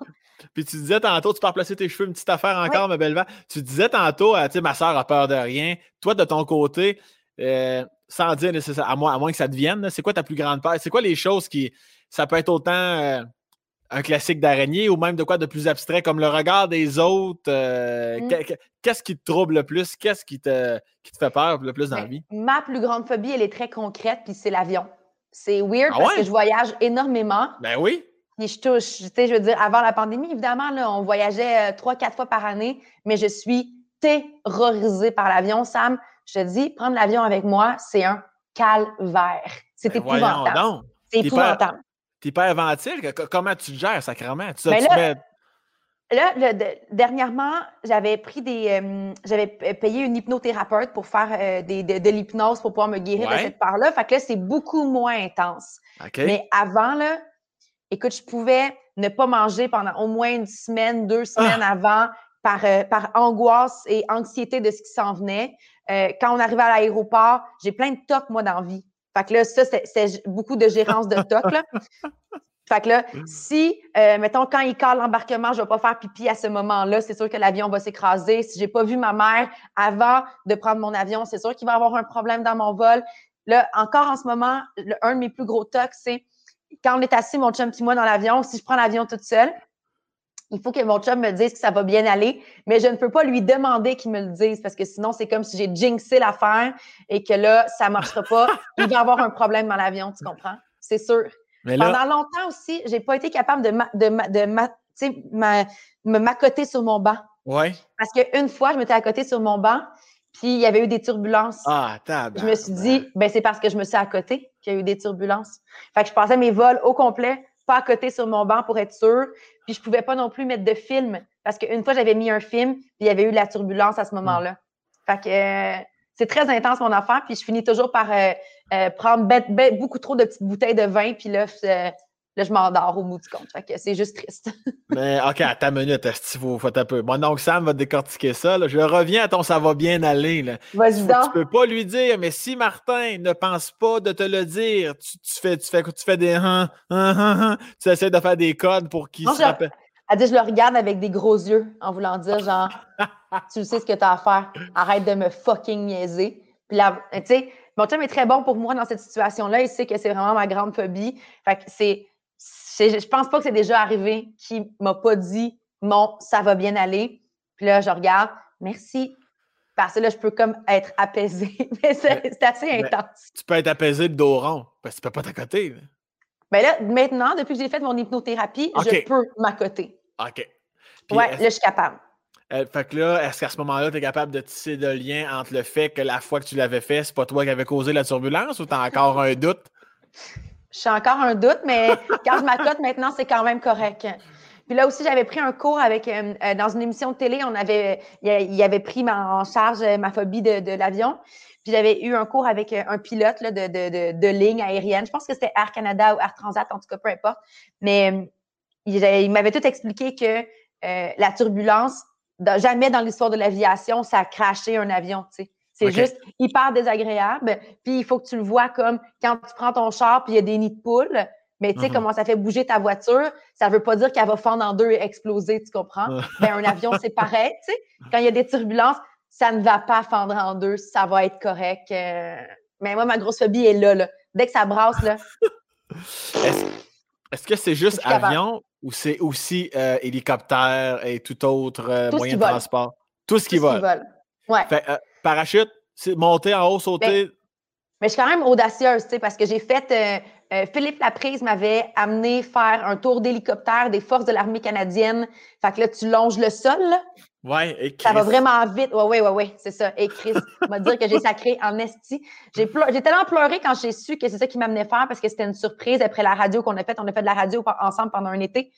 Puis tu disais tantôt, tu pars placer tes cheveux, une petite affaire encore, ma belle Tu disais tantôt, euh, tu sais, ma soeur a peur de rien. Toi, de ton côté, euh, sans dire nécessairement, à moins, à moins que ça te vienne, c'est quoi ta plus grande peur? C'est quoi les choses qui. Ça peut être autant euh, un classique d'araignée ou même de quoi de plus abstrait, comme le regard des autres. Mm. Qu'est-ce qui te trouble le plus? Qu'est-ce qui te, qui te fait peur le plus dans la ben, vie? Ma plus grande phobie, elle est très concrète, puis c'est l'avion. C'est weird ah parce que je voyage énormément. Ben oui. Puis je touche, tu sais, je veux dire, avant la pandémie, évidemment, là, on voyageait euh, trois, quatre fois par année, mais je suis terrorisée par l'avion. Sam, je te dis, prendre l'avion avec moi, c'est un calvaire. C'est ben épouvantable. C'est épouvantable. Ventile? Comment tu te gères, sacrément? Tu, ben là, là dernièrement, j'avais pris des. Euh, j'avais payé une hypnothérapeute pour faire euh, des, de, l'hypnose pour pouvoir me guérir de cette part-là. Fait que là, c'est beaucoup moins intense. Mais avant, là, écoute, je pouvais ne pas manger pendant au moins une semaine, deux semaines ah! avant par, euh, par angoisse et anxiété de ce qui s'en venait. Quand on arrivait à l'aéroport, j'ai plein de tocs, moi, dans la vie. Fait que là, ça, c'est beaucoup de gérance de tocs, là. Fait que là, si, euh, mettons, quand il cale l'embarquement, je ne vais pas faire pipi à ce moment-là, c'est sûr que l'avion va s'écraser. Si je n'ai pas vu ma mère avant de prendre mon avion, c'est sûr qu'il va avoir un problème dans mon vol. Là, encore en ce moment, un de mes plus gros tocs, c'est quand on est assis, mon chum et moi, dans l'avion, si je prends l'avion toute seule, il faut que mon chum me dise que ça va bien aller, mais je ne peux pas lui demander qu'il me le dise parce que sinon, c'est comme si j'ai jinxé l'affaire et que là, ça ne marchera pas. Il va y avoir un problème dans l'avion, tu comprends? C'est sûr. Pendant longtemps aussi, je n'ai pas été capable de, de, me m'accoter sur mon banc. Ouais. Parce qu'une fois, je m'étais accoté sur mon banc, puis il y avait eu des turbulences. Ah, Je me suis dit, ben c'est parce que je me suis côté qu'il y a eu des turbulences. Fait que je passais mes vols au complet, pas à côté sur mon banc pour être sûr. Puis je pouvais pas non plus mettre de film parce qu'une fois, j'avais mis un film, puis il y avait eu de la turbulence à ce moment-là. Fait que euh, c'est très intense mon affaire, puis je finis toujours par euh, euh, prendre beaucoup trop de petites bouteilles de vin, puis là, Là, je m'endors au bout du compte. Fait que c'est juste triste. Mais OK, à ta minute, il faut, faut un peu. Bon, donc Sam va décortiquer ça. Je reviens à ton ça va bien aller. Vas-y donc. Tu peux pas lui dire, mais si Martin ne pense pas de te le dire, tu, fais, tu, fais, tu fais des hein, hein, hein, tu essaies de faire des codes pour qu'il se rappelle. Elle dit, je le regarde avec des gros yeux en voulant dire, genre, tu sais ce que tu as à faire. Arrête de me fucking niaiser. Puis là, tu sais, mon chum est très bon pour moi dans cette situation-là. Il sait que c'est vraiment ma grande phobie. Fait que c'est je pense pas que c'est déjà arrivé qui m'a pas dit bon, ça va bien aller. Puis là, je regarde, merci. Parce que là, je peux comme être apaisée. mais c'est assez intense. Tu peux être apaisé de dos rond, parce que tu peux pas t'accoter. Mais là, maintenant, depuis que j'ai fait mon hypnothérapie, je peux m'accoter. OK. ouais, là, je suis capable. Euh, fait que là, est-ce qu'à ce, moment-là, tu es capable de tisser le lien entre le fait que la fois que tu l'avais fait, c'est pas toi qui avais causé la turbulence ou tu as encore un doute? J'ai encore un doute, mais quand je m'accote maintenant, c'est quand même correct. Puis là aussi, j'avais pris un cours avec euh, euh, dans une émission de télé, on avait, il avait pris en charge euh, ma phobie de, l'avion. Puis j'avais eu un cours avec un pilote de, ligne aérienne. Je pense que c'était Air Canada ou Air Transat, en tout cas, peu importe. Mais il, m'avait tout expliqué que la turbulence, jamais dans l'histoire de l'aviation, ça a craché un avion. Tu C'est juste hyper désagréable. Puis il faut que tu le vois comme quand tu prends ton char puis il y a des nids de poules. Mais tu sais, mm-hmm. comment ça fait bouger ta voiture, ça veut pas dire qu'elle va fendre en deux et exploser, tu comprends? ben, un avion, c'est pareil, tu sais. Quand il y a des turbulences, ça ne va pas fendre en deux, ça va être correct. Euh. Mais moi, ma grosse phobie est là, là. Dès que ça brasse, là. Est-ce que c'est juste avion ou c'est aussi euh, hélicoptère et tout autre euh, moyen de transport? Tout ce qui va. Ouais. Euh, parachute, c'est monter en haut, sauter. Ben, mais, je suis quand même audacieuse, tu sais, parce que j'ai fait. Philippe Laprise m'avait amené faire un tour d'hélicoptère des forces de l'armée canadienne. Fait que là, tu longes le sol, là. Ouais, et Ça va vraiment vite. Ouais, ouais, ouais, ouais, c'est ça. Et Chris m'a dit que j'ai sacré en esti. J'ai, j'ai tellement pleuré quand j'ai su que c'est ça qui m'amenait faire parce que c'était une surprise après la radio qu'on a faite. On a fait de la radio ensemble pendant un été.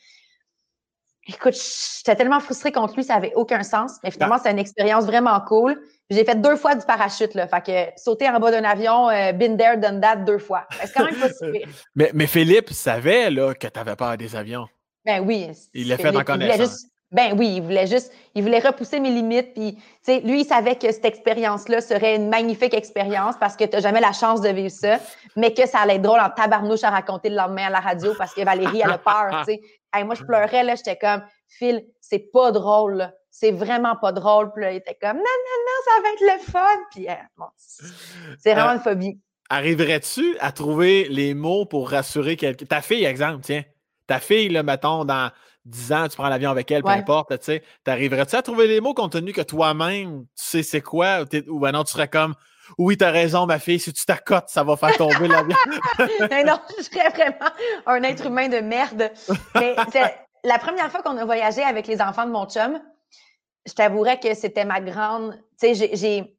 Écoute, j'étais tellement frustrée contre lui, ça avait aucun sens. Mais finalement, c'est une expérience vraiment cool. J'ai fait deux fois du parachute, là. Fait que sauter en bas d'un avion, euh, been there, done that deux fois. C'est quand même pas si pire. Mais, mais Philippe savait, là, que tu avais peur des avions. Ben oui. Il l'a fait en connaissance. Ben oui, il voulait juste, il voulait repousser mes limites. Puis, tu sais, lui, il savait que cette expérience-là serait une magnifique expérience parce que tu n'as jamais la chance de vivre ça, mais que ça allait être drôle en tabarnouche à raconter le lendemain à la radio parce que Valérie, elle a peur, tu moi, je pleurais, là, j'étais comme, Phil, c'est pas drôle, C'est vraiment pas drôle. Puis là, il était comme, non, non, non, ça va être le fun. Puis, euh, c'est vraiment une phobie. Arriverais-tu à trouver les mots pour rassurer quelqu'un? Ta fille, exemple, tiens. Ta fille, là, mettons, dans 10 ans, tu prends l'avion avec elle, peu importe, tu sais, t'arriverais-tu à trouver les mots compte tenu que toi-même, tu sais c'est quoi, ou ben non, tu serais comme oui, t'as raison, ma fille, si tu t'accotes, ça va faire tomber l'avion. non, je serais vraiment un être humain de merde. Mais la première fois qu'on a voyagé avec les enfants de mon chum, je t'avouerais que c'était ma grande. Tu sais, j'ai,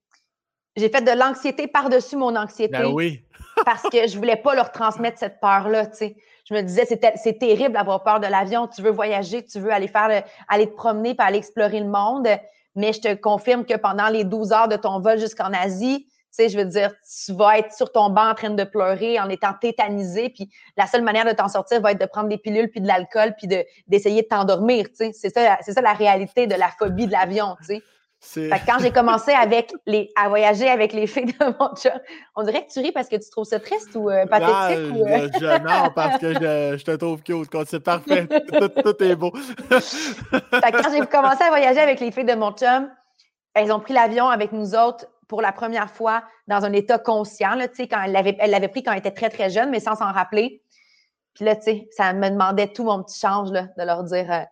j'ai fait de l'anxiété par-dessus mon anxiété. Ben oui. parce que je voulais pas leur transmettre cette peur-là, tu sais je me disais, c'est terrible d'avoir peur de l'avion. Tu veux voyager, tu veux aller faire, aller te promener, puis aller explorer le monde. Mais je te confirme que pendant les 12 heures de ton vol jusqu'en Asie, sais, je veux dire, tu vas être sur ton banc en train de pleurer, en étant tétanisé, puis la seule manière de t'en sortir va être de prendre des pilules, puis de l'alcool, puis d'essayer de, t'endormir, tu sais. C'est ça, c'est ça la réalité de la phobie de l'avion, tu sais quand j'ai commencé avec les, à voyager avec les filles de mon chum, on dirait que tu ris parce que tu trouves ça triste ou euh, pathétique? ou, euh? non, parce que je, te trouve cute. C'est parfait. tout, est beau. quand j'ai commencé à voyager avec les filles de mon chum, elles ont pris l'avion avec nous autres pour la première fois dans un état conscient. Là, quand elle l'avait elle pris quand elle était très, très jeune, mais sans s'en rappeler. Puis là, tu sais, ça me demandait tout mon petit change là, de leur dire euh,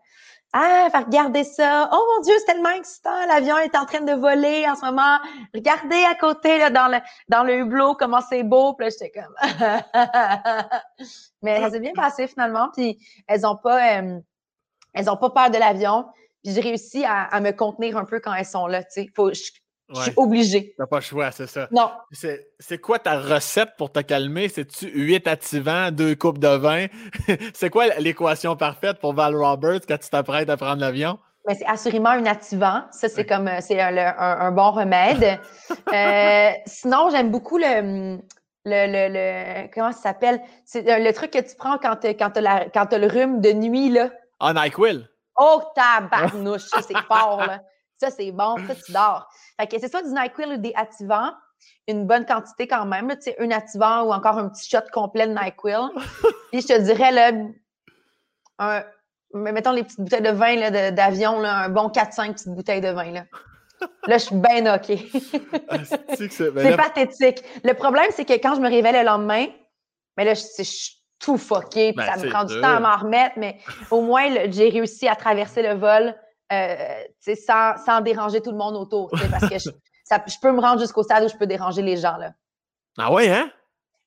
ah, regarder ça. Oh mon Dieu, c'est tellement excitant. L'avion est en train de voler en ce moment. Regardez à côté, là, dans le, dans le hublot, comment c'est beau. Là, j'étais comme. Mais ça s'est bien passé finalement. Puis elles ont pas, euh, elles ont pas peur de l'avion. Puis j'ai réussi à, me contenir un peu quand elles sont là. Tu sais, faut, je suis obligée. T'as pas le choix, c'est ça. Non. C'est quoi ta recette pour te calmer? C'est-tu 8 activants, deux coupes de vin? c'est quoi l'équation parfaite pour Val Roberts quand tu t'apprêtes à prendre l'avion? Mais c'est assurément un activant. Ça, c'est comme c'est un, bon remède. Euh, sinon, j'aime beaucoup le, le, comment ça s'appelle? C'est le truc que tu prends quand tu quand as, le rhume de nuit, là. Ah, NyQuil. Oh, tabarnouche, c'est fort, là. Ça, c'est bon, ça, tu dors. Fait que c'est soit du NyQuil ou des activants, une bonne quantité quand même, tu sais, un activant ou encore un petit shot complet de NyQuil. Puis je te dirais, là, un, mettons les petites bouteilles de vin d'avion, un bon 4-5 petites bouteilles de vin. Là, là je suis bien OK. Ah, c'est pathétique. Le problème, c'est que quand je me réveille le lendemain, mais là, je, suis tout fucké, puis ben, ça me prend du temps à m'en remettre, mais au moins, j'ai réussi à traverser le vol euh, sans, sans, déranger tout le monde autour. Parce que je, ça, je peux me rendre jusqu'au stade où je peux déranger les gens. Là. Ah ouais, hein?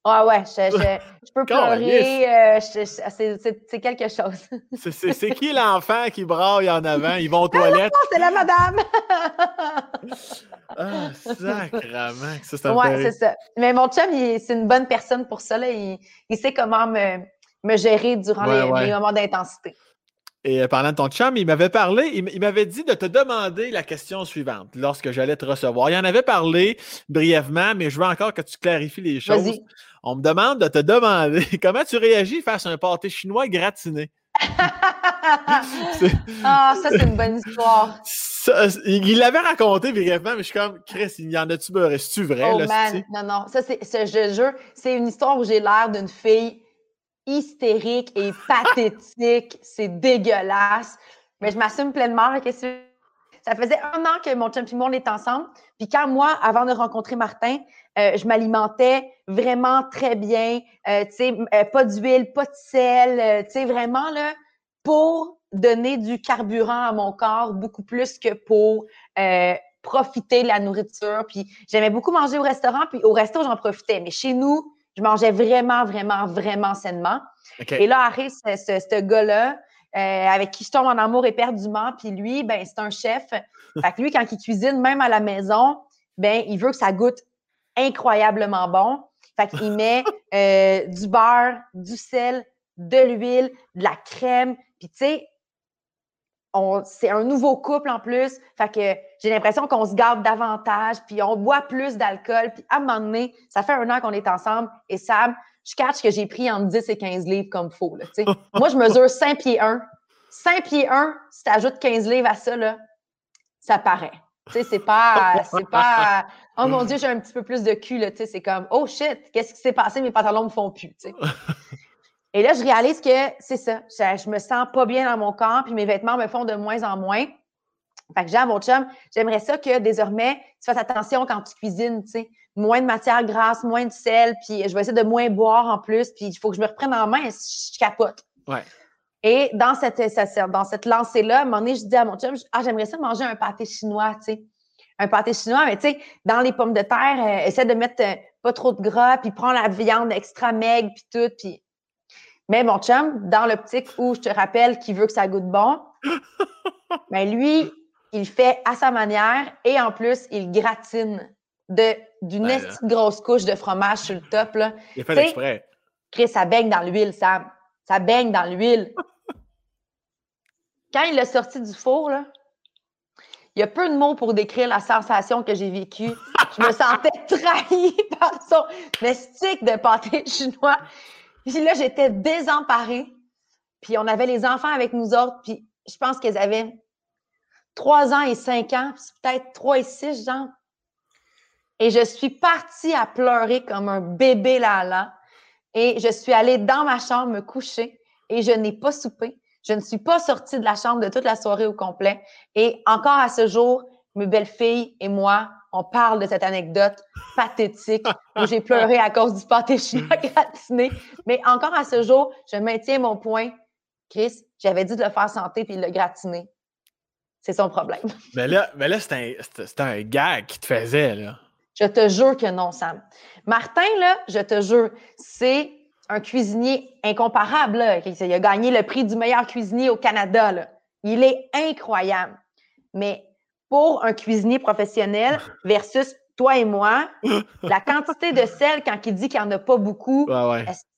Ah ouais, je, je, peux pleurer. Euh, c'est quelque chose. c'est qui l'enfant qui braille en avant? Ils vont aux ah toilettes. c'est la madame! ah, sacrement. Ça, ouais, c'est ça. Mais mon chum, c'est une bonne personne pour ça. Là. Il, il sait comment me, me gérer durant les, les moments d'intensité. Et euh, parlant de ton chum, il m'avait parlé, il m'avait dit de te demander la question suivante lorsque j'allais te recevoir. Il en avait parlé brièvement, mais je veux encore que tu clarifies les choses. On me demande de te demander comment tu réagis face à un pâté chinois gratiné. ah, ça, c'est une bonne histoire. il l'avait raconté brièvement, mais je suis comme, Chris, il y en a-tu beurré? C'est-tu vrai? Oh man, non, non. Ça, c'est, je jure, c'est une histoire où j'ai l'air d'une fille hystérique et pathétique. C'est dégueulasse. Mais je m'assume pleinement. Ça faisait un an que mon chum et est ensemble. Puis quand moi, avant de rencontrer Martin, euh, je m'alimentais vraiment très bien, euh, tu sais, euh, pas d'huile, pas de sel, tu sais, vraiment, là, pour donner du carburant à mon corps, beaucoup plus que pour profiter de la nourriture. Puis j'aimais beaucoup manger au restaurant, puis au resto, j'en profitais. Mais chez nous, je mangeais vraiment, vraiment, vraiment sainement. Et là arrive ce, ce, gars-là, avec qui je tombe en amour éperdument. Puis lui, ben c'est un chef. Fait que lui, quand il cuisine, même à la maison, ben il veut que ça goûte incroyablement bon. Fait qu'il met euh, du beurre, du sel, de l'huile, de la crème. Puis tu sais, c'est un nouveau couple en plus. Fait que j'ai l'impression qu'on se garde davantage, puis on boit plus d'alcool. Puis à un moment donné, ça fait un an qu'on est ensemble. Et Sam, je catch que j'ai pris entre 10 et 15 livres comme faux. Là, Moi, je mesure 5 pieds 1. 5 pieds 1, si tu ajoutes 15 livres à ça, là, ça paraît. Tu sais, c'est pas, c'est pas, oh mon Dieu, j'ai un petit peu plus de cul, là, tu sais, c'est comme, oh shit, qu'est-ce qui s'est passé, mes pantalons me font plus, tu sais. Et là, je réalise que c'est ça, je, me sens pas bien dans mon corps, puis mes vêtements me font de moins en moins. Fait que j'ai à mon chum, j'aimerais ça que désormais, tu fasses attention quand tu cuisines, tu sais, moins de matière grasse, moins de sel, puis je vais essayer de moins boire en plus, puis il faut que je me reprenne en main, je capote. Ouais. Et dans cette, dans cette lancée-là, à un moment donné, je dis à mon chum, ah, j'aimerais ça manger un pâté chinois, tu sais. Un pâté chinois, mais tu sais, dans les pommes de terre, euh, essaie de mettre euh, pas trop de gras, puis prends la viande extra maigre, puis tout, puis... Mais mon chum, dans l'optique où je te rappelle qu'il veut que ça goûte bon, mais ben, lui, il fait à sa manière et en plus, il gratine de d'une ben grosse couche de fromage sur le top. Là. Il fait exprès. Chris, ça baigne dans l'huile, Sam. Ça baigne dans l'huile. Quand il l'a sorti du four, là, il y a peu de mots pour décrire la sensation que j'ai vécue. Je me sentais trahie par son mystique de pâté chinois. Puis là, j'étais désemparée. Puis on avait les enfants avec nous autres. Puis je pense qu'ils avaient trois ans et cinq ans, peut-être trois et six, genre. Et je suis partie à pleurer comme un bébé là là. Et je suis allée dans ma chambre me coucher et je n'ai pas soupé. Je ne suis pas sortie de la chambre de toute la soirée au complet. Et encore à ce jour, mes belles-filles et moi, on parle de cette anecdote pathétique où j'ai pleuré à cause du pâté chinois gratiné. Mais encore à ce jour, je maintiens mon point. Chris, j'avais dit de le faire santé puis de le gratiner. C'est son problème. Mais là, mais là c'est un, un gag qui te faisait, là. Je te jure que non, Sam. Martin, là, je te jure, c'est un cuisinier incomparable. Il a gagné le prix du meilleur cuisinier au Canada. Il est incroyable. Mais pour un cuisinier professionnel versus toi et moi, la quantité de sel, quand il dit qu'il n'y en a pas beaucoup,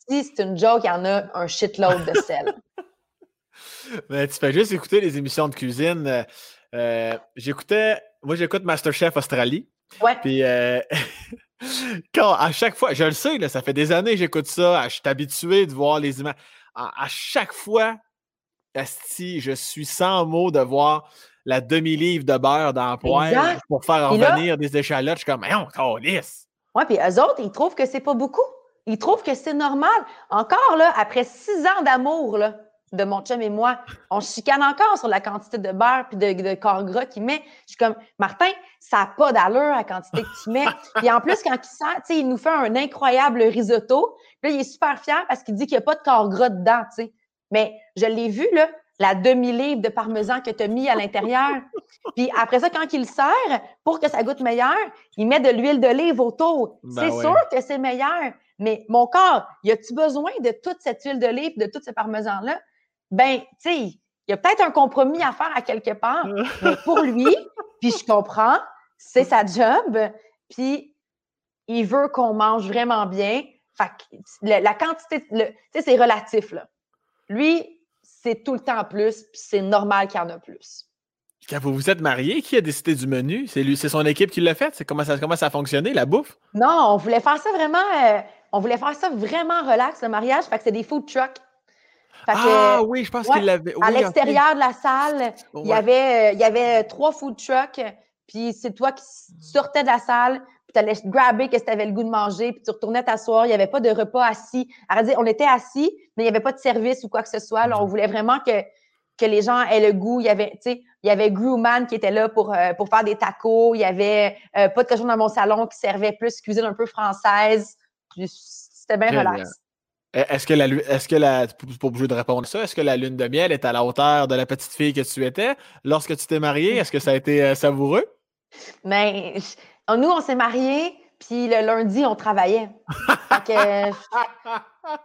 c'est une joke, il y en a un shitload de sel. Mais tu fais juste écouter les émissions de cuisine. Euh, euh, j'écoutais, moi j'écoute Masterchef Australie. Ouais. Puis euh, quand à chaque fois, je le sais, là, ça fait des années que j'écoute ça, je suis habitué de voir les images. À, chaque fois, Asti, je suis sans mots de voir la demi-livre de beurre dans le poêle pour faire revenir des échalotes. Je suis comme, mais on lisse. Oui, puis eux autres, ils trouvent que c'est pas beaucoup. Ils trouvent que c'est normal. Encore, là, après six ans d'amour, là, de mon chum et moi, on chicane encore sur la quantité de beurre puis de, de corps gras qu'il met. Je suis comme, Martin, ça n'a pas d'allure la quantité que tu mets. puis en plus, quand il sent, tu sais, il nous fait un incroyable risotto. Puis là, il est super fier parce qu'il dit qu'il n'y a pas de corps gras dedans, tu sais. Mais je l'ai vu, là, la demi-livre de parmesan que tu as mis à l'intérieur. Puis après ça, quand il sert, pour que ça goûte meilleur, il met de l'huile d'olive autour. Ben c'est sûr que c'est meilleur. Mais mon corps, y a-tu besoin de toute cette huile d'olive, de tout ce parmesan-là? ben, tu sais, il y a peut-être un compromis à faire à quelque part, mais pour lui, puis je comprends, c'est sa job, puis il veut qu'on mange vraiment bien. Fait la, quantité, tu sais, c'est relatif, là. Lui, c'est tout le temps plus, puis c'est normal qu'il y en a plus. Quand vous vous êtes mariés, qui a décidé du menu? C'est lui, c'est son équipe qui l'a fait? C'est comment ça, comment ça a fonctionné, la bouffe? Non, on voulait faire ça vraiment, euh, on voulait faire ça vraiment relax, le mariage. Fait que c'est des food trucks ah oui, je pense qu'il l'avait. à l'extérieur de la salle, il, y avait, euh, il y avait trois food trucks, puis c'est toi qui sortais de la salle, puis tu allais grabber que tu avais le goût de manger, puis tu retournais t'asseoir. Il n'y avait pas de repas assis. on était assis, mais il n'y avait pas de service ou quoi que ce soit. on voulait vraiment que que les gens aient le goût. Il y avait, tu sais, il y avait Grewman qui était là pour, euh, pour faire des tacos. Il y avait euh, pas de cochon dans mon salon qui servait plus cuisine un peu française. C'était bien relax. E, est-ce que la est-ce que la pas obligé de répondre à ça, est-ce que la lune de miel est à la hauteur de la petite fille que tu étais? Lorsque tu t'es mariée? Est-ce que ça a été euh, savoureux? Mais ben, nous, on s'est mariés, puis le lundi, on travaillait. fait que,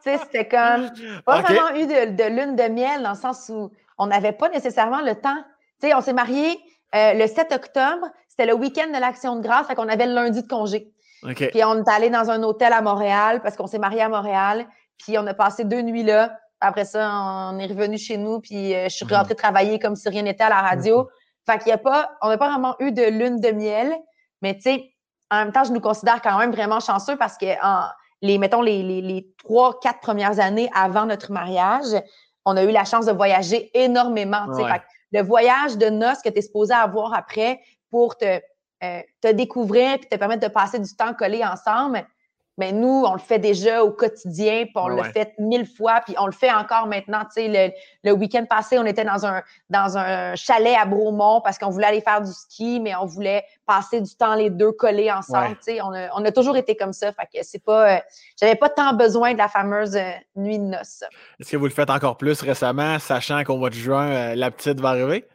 c'était comme pas vraiment eu de, lune de miel dans le sens où on n'avait pas nécessairement le temps. Tu sais, on s'est mariés euh, le 7 octobre, c'était le week-end de l'Action de grâce, fait qu'on avait le lundi de congé. Puis on est allé dans un hôtel à Montréal parce qu'on s'est mariés à Montréal. Puis on a passé deux nuits là. Après ça, on est revenu chez nous, puis euh, je suis rentrée mhm. travailler comme si rien n'était à la radio. Fait qu'il y a pas, on n'a pas vraiment eu de lune de miel, mais tu sais, en même temps, je nous considère quand même vraiment chanceux parce que en, les, mettons, les, les, trois, quatre premières années avant notre mariage, on a eu la chance de voyager énormément. le voyage de noces que tu es supposé avoir après pour te, euh, te découvrir et te permettre de passer du temps collé ensemble, mais nous, on le fait déjà au quotidien, puis on le fait mille fois, puis on le fait encore maintenant. Tu sais, le, week-end passé, on était dans un, dans un chalet à Bromont parce qu'on voulait aller faire du ski, mais on voulait passer du temps les deux collés ensemble. Tu sais, on, a, on a, toujours été comme ça. Fait que c'est pas, euh, j'avais pas tant besoin de la fameuse euh, nuit de noces. Est-ce que vous le faites encore plus récemment, sachant qu'au mois de juin, euh, la petite va arriver?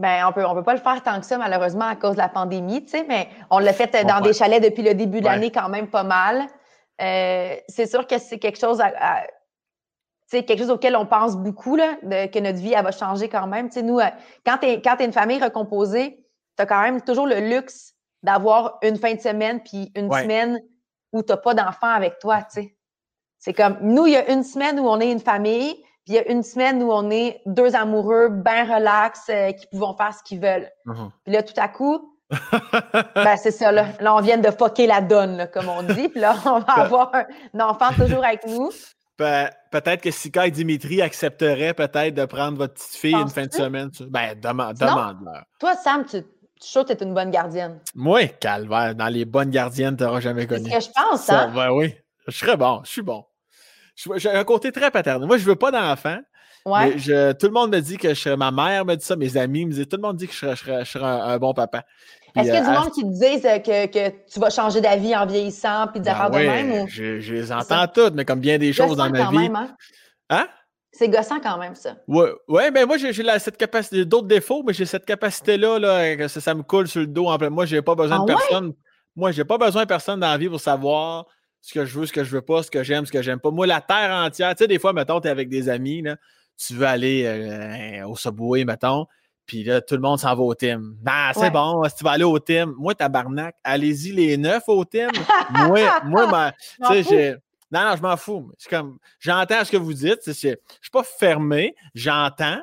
Ben, on peut, on peut pas le faire tant que ça, malheureusement, à cause de la pandémie, tu sais, mais on l'a fait euh, dans des chalets depuis le début de l'année quand même pas mal. Euh, c'est sûr que c'est quelque chose à, quelque chose auquel on pense beaucoup, là, que notre vie, elle va changer quand même. Nous, euh, quand tu es, es, une famille recomposée, tu as quand même toujours le luxe d'avoir une fin de semaine puis une semaine où tu n'as pas d'enfants avec toi. C'est comme, nous, il y a une semaine où on est une famille, il y a une semaine où on est deux amoureux, bien relax, euh, qui pouvons faire ce qu'ils veulent. Uh-huh. Puis là, tout à coup, ben, c'est ça, là. là. on vient de fucker la donne, comme on dit. Puis là, on va ben avoir un enfant toujours avec nous. Ben, peut-être que Sika et Dimitri accepteraient peut-être de prendre votre petite fille une fin de semaine. Ben, demande, demande-leur. Toi, Sam, tu, tu que tu es une bonne gardienne. Moi, calvaire, dans les bonnes gardiennes, tu n'auras jamais connu. C'est ce que je pense, hein? Ben oui, je serais bon, je suis bon. J'ai un côté très paternel. Moi, je veux pas d'enfant. Ouais. Je, tout le monde me dit que je serais, ma mère me dit ça, mes amis me disent, tout le monde dit que je serais, un, bon papa. Est-ce qu'il y a du euh, monde qui te dit euh, que, que, tu vas changer d'avis en vieillissant puis des ben affaires de même? Ou... Je, je, les entends toutes, mais comme bien des choses dans ma vie. Même, hein? hein? C'est gossant quand même, ça. Oui, ouais, ben moi, j'ai cette capacité, d'autres défauts, mais j'ai cette capacité-là, là, que ça, me coule sur le dos. En plein. Moi, j'ai pas besoin de ah personne. Moi, j'ai pas besoin de personne dans la vie pour savoir ce que je veux, ce que je veux pas, ce que j'aime, ce que j'aime pas. Moi, la terre entière, tu sais, des fois, mettons, tu es avec des amis, là, tu veux aller euh, au Subway, mettons, puis là, tout le monde s'en va au team. Ah, c'est bon, si tu vas aller au team, moi, tabarnak, allez-y les neuf au team. moi, moi, tu sais, j'ai. Non, non, je m'en fous. comme, j'entends ce que vous dites. Je ne suis pas fermé, j'entends,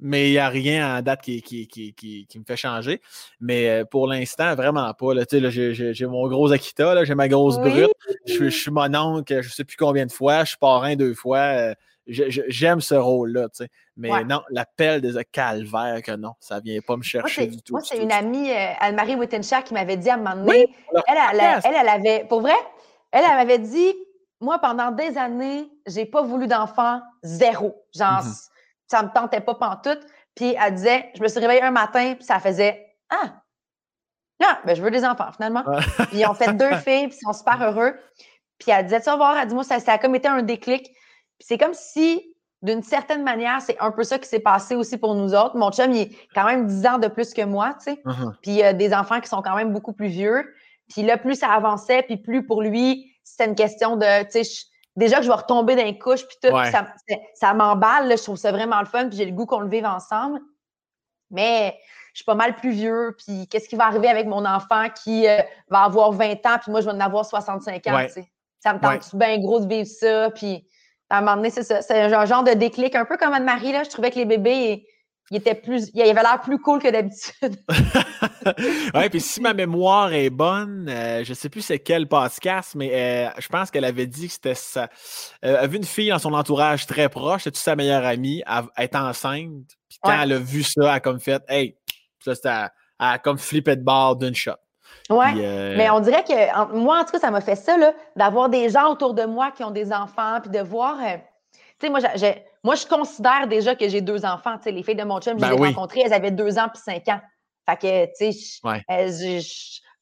mais il n'y a rien en date qui, qui, me fait changer. Mais euh, pour l'instant, vraiment pas. Là, j'ai, mon gros Akita, j'ai ma grosse brute. Je, suis mon oncle, je ne sais plus combien de fois. Je suis parrain deux fois. Euh, j'aime ce rôle-là. Mais non, l'appel des calvaires que non, ça ne vient pas me chercher du tout. Moi, c'est une amie, euh, Anne-Marie Wittenshaw, qui m'avait dit à un moment donné, elle, elle, avait, pour vrai, elle, elle m'avait dit, moi, pendant des années, j'ai pas voulu d'enfant, zéro. Genre, mm-hmm ça me tentait pas pantoute. Puis elle disait, je me suis réveillée un matin, puis ça faisait Ah, non, ben je veux des enfants finalement. puis ils ont fait deux filles, puis ils sont super heureux. Puis elle disait, tu vas voir, elle dit, moi, ça, ça a comme été un déclic. Puis c'est comme si, d'une certaine manière, c'est un peu ça qui s'est passé aussi pour nous autres. Mon chum, il est quand même 10 ans de plus que moi, tu sais. Puis il y a des enfants qui sont quand même beaucoup plus vieux. Puis là, plus ça avançait, puis plus pour lui, c'était une question de, tu sais, déjà que je vais retomber dans les couches, puis tout, ça, m'emballe, je trouve ça vraiment le fun, puis j'ai le goût qu'on le vive ensemble. Mais je suis pas mal plus vieux, puis qu'est-ce qui va arriver avec mon enfant qui euh, va avoir 20 ans, puis moi, je vais en avoir 65 ans, Ça me tente bien gros de vivre ça, puis à un moment donné, c'est ça. C'est un genre de déclic, un peu comme Anne-Marie, là. Je trouvais que les bébés, il était plus, il avait l'air plus cool que d'habitude. oui, puis si ma mémoire est bonne, euh, je ne sais plus c'est quel podcast, mais euh, je pense qu'elle avait dit que c'était ça. Euh, elle avait vu une fille dans son entourage très proche, c'était sa meilleure amie, elle, est enceinte. Puis quand elle a vu ça, elle a comme fait, hey, ça c'était, elle a comme flippé de bord d'une shot. Oui, mais on dirait que moi, en tout cas, ça m'a fait ça, d'avoir des gens autour de moi qui ont des enfants, puis de voir. tu sais, moi, j'ai moi, je considère déjà que j'ai deux enfants. Tu sais, les filles de mon chum, je Ben les ai oui. rencontrées, elles avaient deux ans puis cinq ans. Fait que, tu sais, Ouais. euh,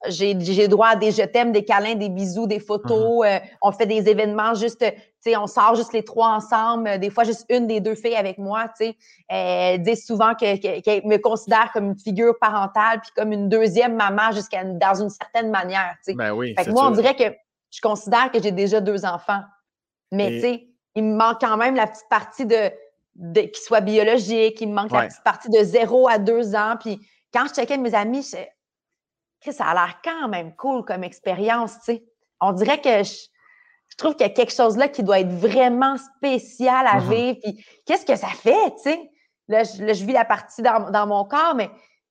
j'ai- droit à des je t'aime, des câlins, des bisous, des photos. Uh-huh. euh, on fait des événements juste, tu sais, on sort juste les trois ensemble. euh, Des fois, juste une des deux filles avec moi, tu sais. Elles disent souvent que- que- qu'elles me considèrent comme une figure parentale puis comme une deuxième maman jusqu'à dans une certaine manière, tu sais. Ben oui. Fait que moi, on dirait que je considère que j'ai déjà deux enfants. Mais Et- tu sais, il me manque quand même la petite partie de, de qui soit biologique, il me manque la petite partie de zéro à deux ans. Puis quand je checkais mes amis, je ça a l'air quand même cool comme expérience, tu sais. On dirait que je, je trouve qu'il y a quelque chose là qui doit être vraiment spécial à Mhm. vivre. Puis qu'est-ce que ça fait, tu sais? Là, je, là, je vis la partie dans, dans mon corps, mais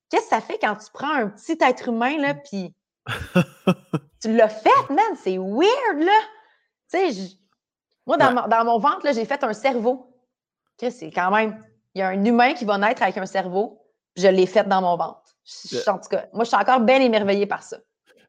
qu'est-ce que ça fait quand tu prends un petit être humain, là, puis tu l'as fait, man? C'est weird, là! Tu sais, je- moi, dans, Ouais. mon, dans mon ventre, j'ai fait un cerveau. C'est quand même... Il y a un humain qui va naître avec un cerveau, je l'ai fait dans mon ventre. Je- je- en tout cas, moi, je suis encore bien émerveillée par ça.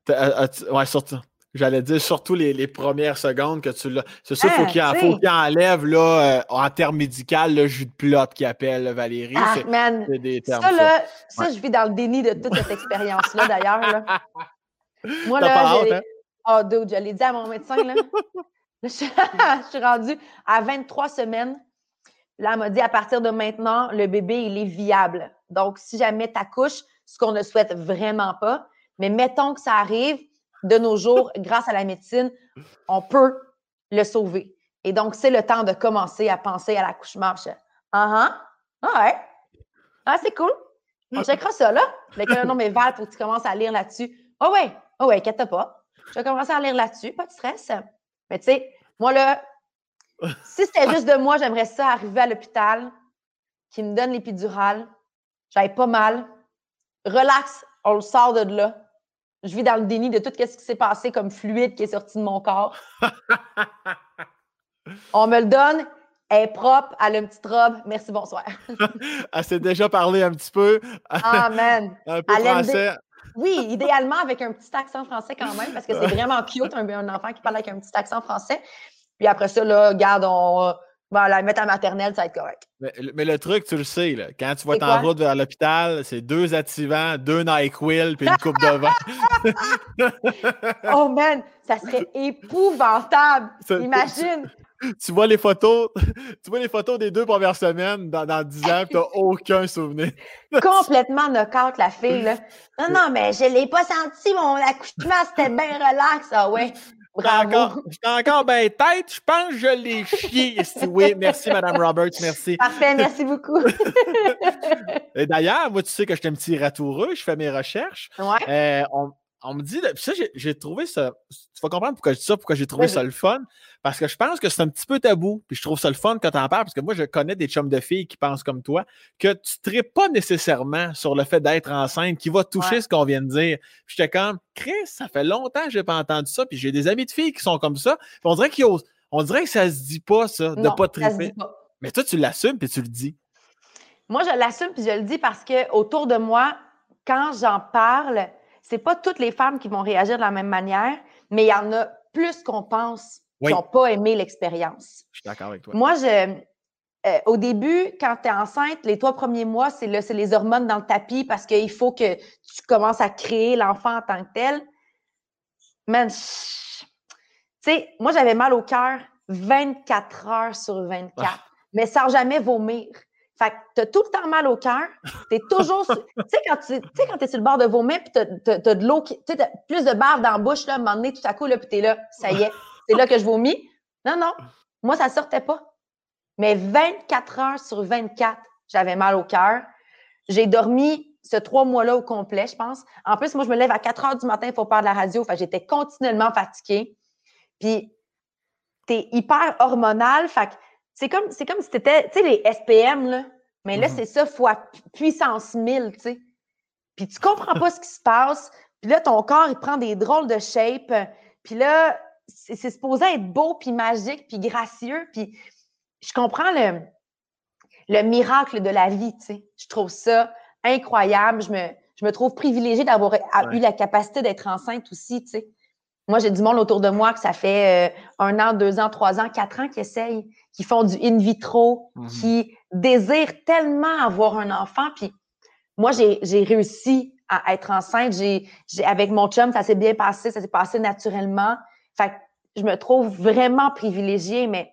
As-tu- Ouais, surtout. J'allais dire surtout les, les premières secondes que tu l'as. C'est ça, Ah, faut sais. qu'il enlève là, euh, en termes médicaux le jus de plot qu'il appelle Valérie. Ah, man! c'est des termes. Ça, là, ça, Ouais. je vis dans le déni de toute cette expérience-là, d'ailleurs. Moi, là, j'ai- hâte, hein? Oh, dude, je l'ai dit à mon médecin, là. je, suis- rendue à 23 semaines. Là, elle m'a dit, à partir de maintenant, le bébé, il est viable. Donc, si jamais tu accouches, ce qu'on ne souhaite vraiment pas, mais mettons que ça arrive, de nos jours, grâce à la médecine, on peut le sauver. Et donc, c'est le temps de commencer à penser à l'accouchement. Je ah ah, ah ouais, ah c'est cool. On checkera ça, là. Là, non, mais Val, faut que tu commences à lire là-dessus. Ah ouais, ah ouais, inquiète pas. Je vais commencer à lire là-dessus, pas de stress. Mais tu sais, moi, là, si c'était juste de moi, j'aimerais ça arriver à l'hôpital, qui me donne l'épidurale, j'aille pas mal, relax, on le sort de là. Je vis dans le déni de tout ce qui s'est passé comme fluide qui est sorti de mon corps. On me le donne, elle est propre, elle a une petite robe. Merci, bonsoir. Elle s'est déjà parlé un petit peu. Amen. un peu aime français. Oui, idéalement avec un petit accent français quand même, parce que c'est vraiment cute, un, un enfant qui parle avec un petit accent français. Puis après ça, là, regarde, on va la mettre à maternelle, ça va être correct. Mais, mais le truc, tu le sais, là, quand tu vas être en route vers l'hôpital, c'est deux activants, deux NyQuil puis une coupe de vin. Oh man, ça serait épouvantable. Imagine. Tu vois les photos, tu vois les photos des deux premières semaines dans, dans 10 ans, tu n'as aucun souvenir. complètement knock-out, la fille. Là. Non, non, mais je l'ai pas senti, mon accouchement, c'était bien relax. Ah ouais, J'étais encore, bravo. j'étais encore ben tête, je pense que je l'ai chié. Oui, merci, Madame Roberts, merci. Parfait, merci beaucoup. Et d'ailleurs, moi, tu sais que je suis un petit ratoureux, je fais mes recherches. ouais. Euh, on, on me dit, puis ça, j'ai- trouvé ça. Tu vas comprendre pourquoi je dis ça, pourquoi j'ai trouvé ça le fun. Parce que je pense que c'est un petit peu tabou. Puis je trouve ça le fun quand tu en parles, parce que moi, je connais des chums de filles qui pensent comme toi, que tu ne pas nécessairement sur le fait d'être enceinte, qui va toucher Ouais. ce qu'on vient de dire. Puis j'étais comme, Chris, ça fait longtemps que je n'ai pas entendu ça. Puis j'ai des amis de filles qui sont comme ça. Puis on dirait qu'ils osent- On dirait que ça se dit pas, ça, de Non, pas ça se triper. pas. Mais toi, tu l'assumes puis tu le dis. Moi, je l'assume puis je le dis parce que autour de moi, quand j'en parle, c'est pas toutes les femmes qui vont réagir de la même manière, mais il y en a plus qu'on pense Oui. qui n'ont pas aimé l'expérience. Je suis d'accord avec toi. Moi, je, euh, au début, quand tu es enceinte, les trois premiers mois, c'est le- c'est les hormones dans le tapis parce qu'il faut que tu commences à créer l'enfant en tant que tel. Man, tu sais, moi, j'avais mal au cœur 24 heures sur 24, mais sans jamais vomir. Fait que t'as tout le temps mal au cœur, t'es toujours... sur- Tu sais, quand tu quand t'es sur le bord de vomir, puis t'as, de l'eau, qui- tu sais, plus de bave dans la bouche, là, à un moment donné, tout à coup, là, puis t'es là, ça y est, c'est là que je vomis. Non, non, moi, ça sortait pas. Mais 24 heures sur 24, j'avais mal au cœur. J'ai dormi ce trois mois-là au complet, je pense. En plus, moi, je me lève à 4 heures du matin, il faut faire de la radio. Fait que j'étais continuellement fatiguée. Puis, t'es hyper hormonal. Fait que c'est comme, c'est comme si t'étais, tu sais, les SPM, là. Mais là, Mhm. c'est ça fois pu- puissance 1000, tu sais. Puis tu comprends pas ce qui se passe. Puis là, ton corps, il prend des drôles de shape. Puis là, c'est c'est supposé être beau, puis magique, puis gracieux. Puis je comprends le, le miracle de la vie, tu sais. Je trouve ça incroyable. Je me, je me trouve privilégiée d'avoir Ouais. eu la capacité d'être enceinte aussi, tu sais. Moi, j'ai du monde autour de moi que ça fait euh, un an, deux ans, trois ans, quatre ans qui essayent, qui font du in vitro, Mhm. qui désirent tellement avoir un enfant. Puis moi, j'ai j'ai réussi à être enceinte. J'ai, j'ai- avec mon chum, ça s'est bien passé, ça s'est passé naturellement. Fait que je me trouve vraiment privilégiée, mais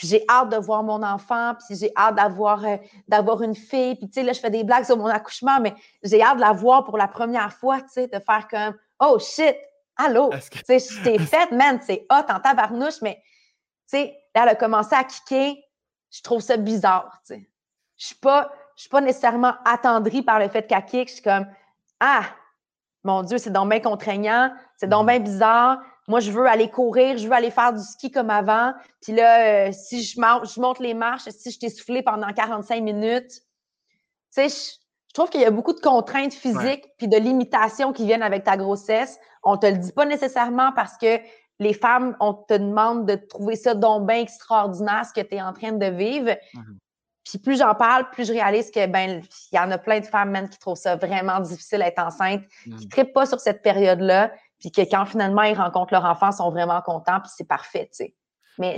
j'ai hâte de voir mon enfant, puis j'ai hâte d'avoir euh, d'avoir une fille. Puis tu sais, là, je fais des blagues sur mon accouchement, mais j'ai hâte de la voir pour la première fois, tu sais, de faire comme « Oh shit! Allô! » que- Tu sais, je t'ai faite, man, c'est hot en tabarnouche, mais tu sais, là, elle a commencé à kicker. Je trouve ça bizarre, tu sais. Je suis pas, je suis pas nécessairement attendrie par le fait qu'elle kick. Je suis comme, ah, mon Dieu, c'est donc bien contraignant, c'est donc Mhm. bien bizarre. Moi, je veux aller courir, je veux aller faire du ski comme avant. Puis là, euh, si je monte les marches, si je t'ai soufflé pendant 45 minutes, tu sais, je, trouve qu'il y a beaucoup de contraintes physiques puis de limitations qui viennent avec ta grossesse. On te le dit pas nécessairement parce que les femmes, on te demande de trouver ça donc bien extraordinaire ce que tu es en train de vivre. Mhm. Puis plus j'en parle, plus je réalise que ben il y en a plein de femmes man, qui trouvent ça vraiment difficile d'être enceinte, qui Mhm. ne trippent pas sur cette période-là, puis que quand finalement ils rencontrent leur enfant, ils sont vraiment contents, puis c'est parfait, tu sais. Mais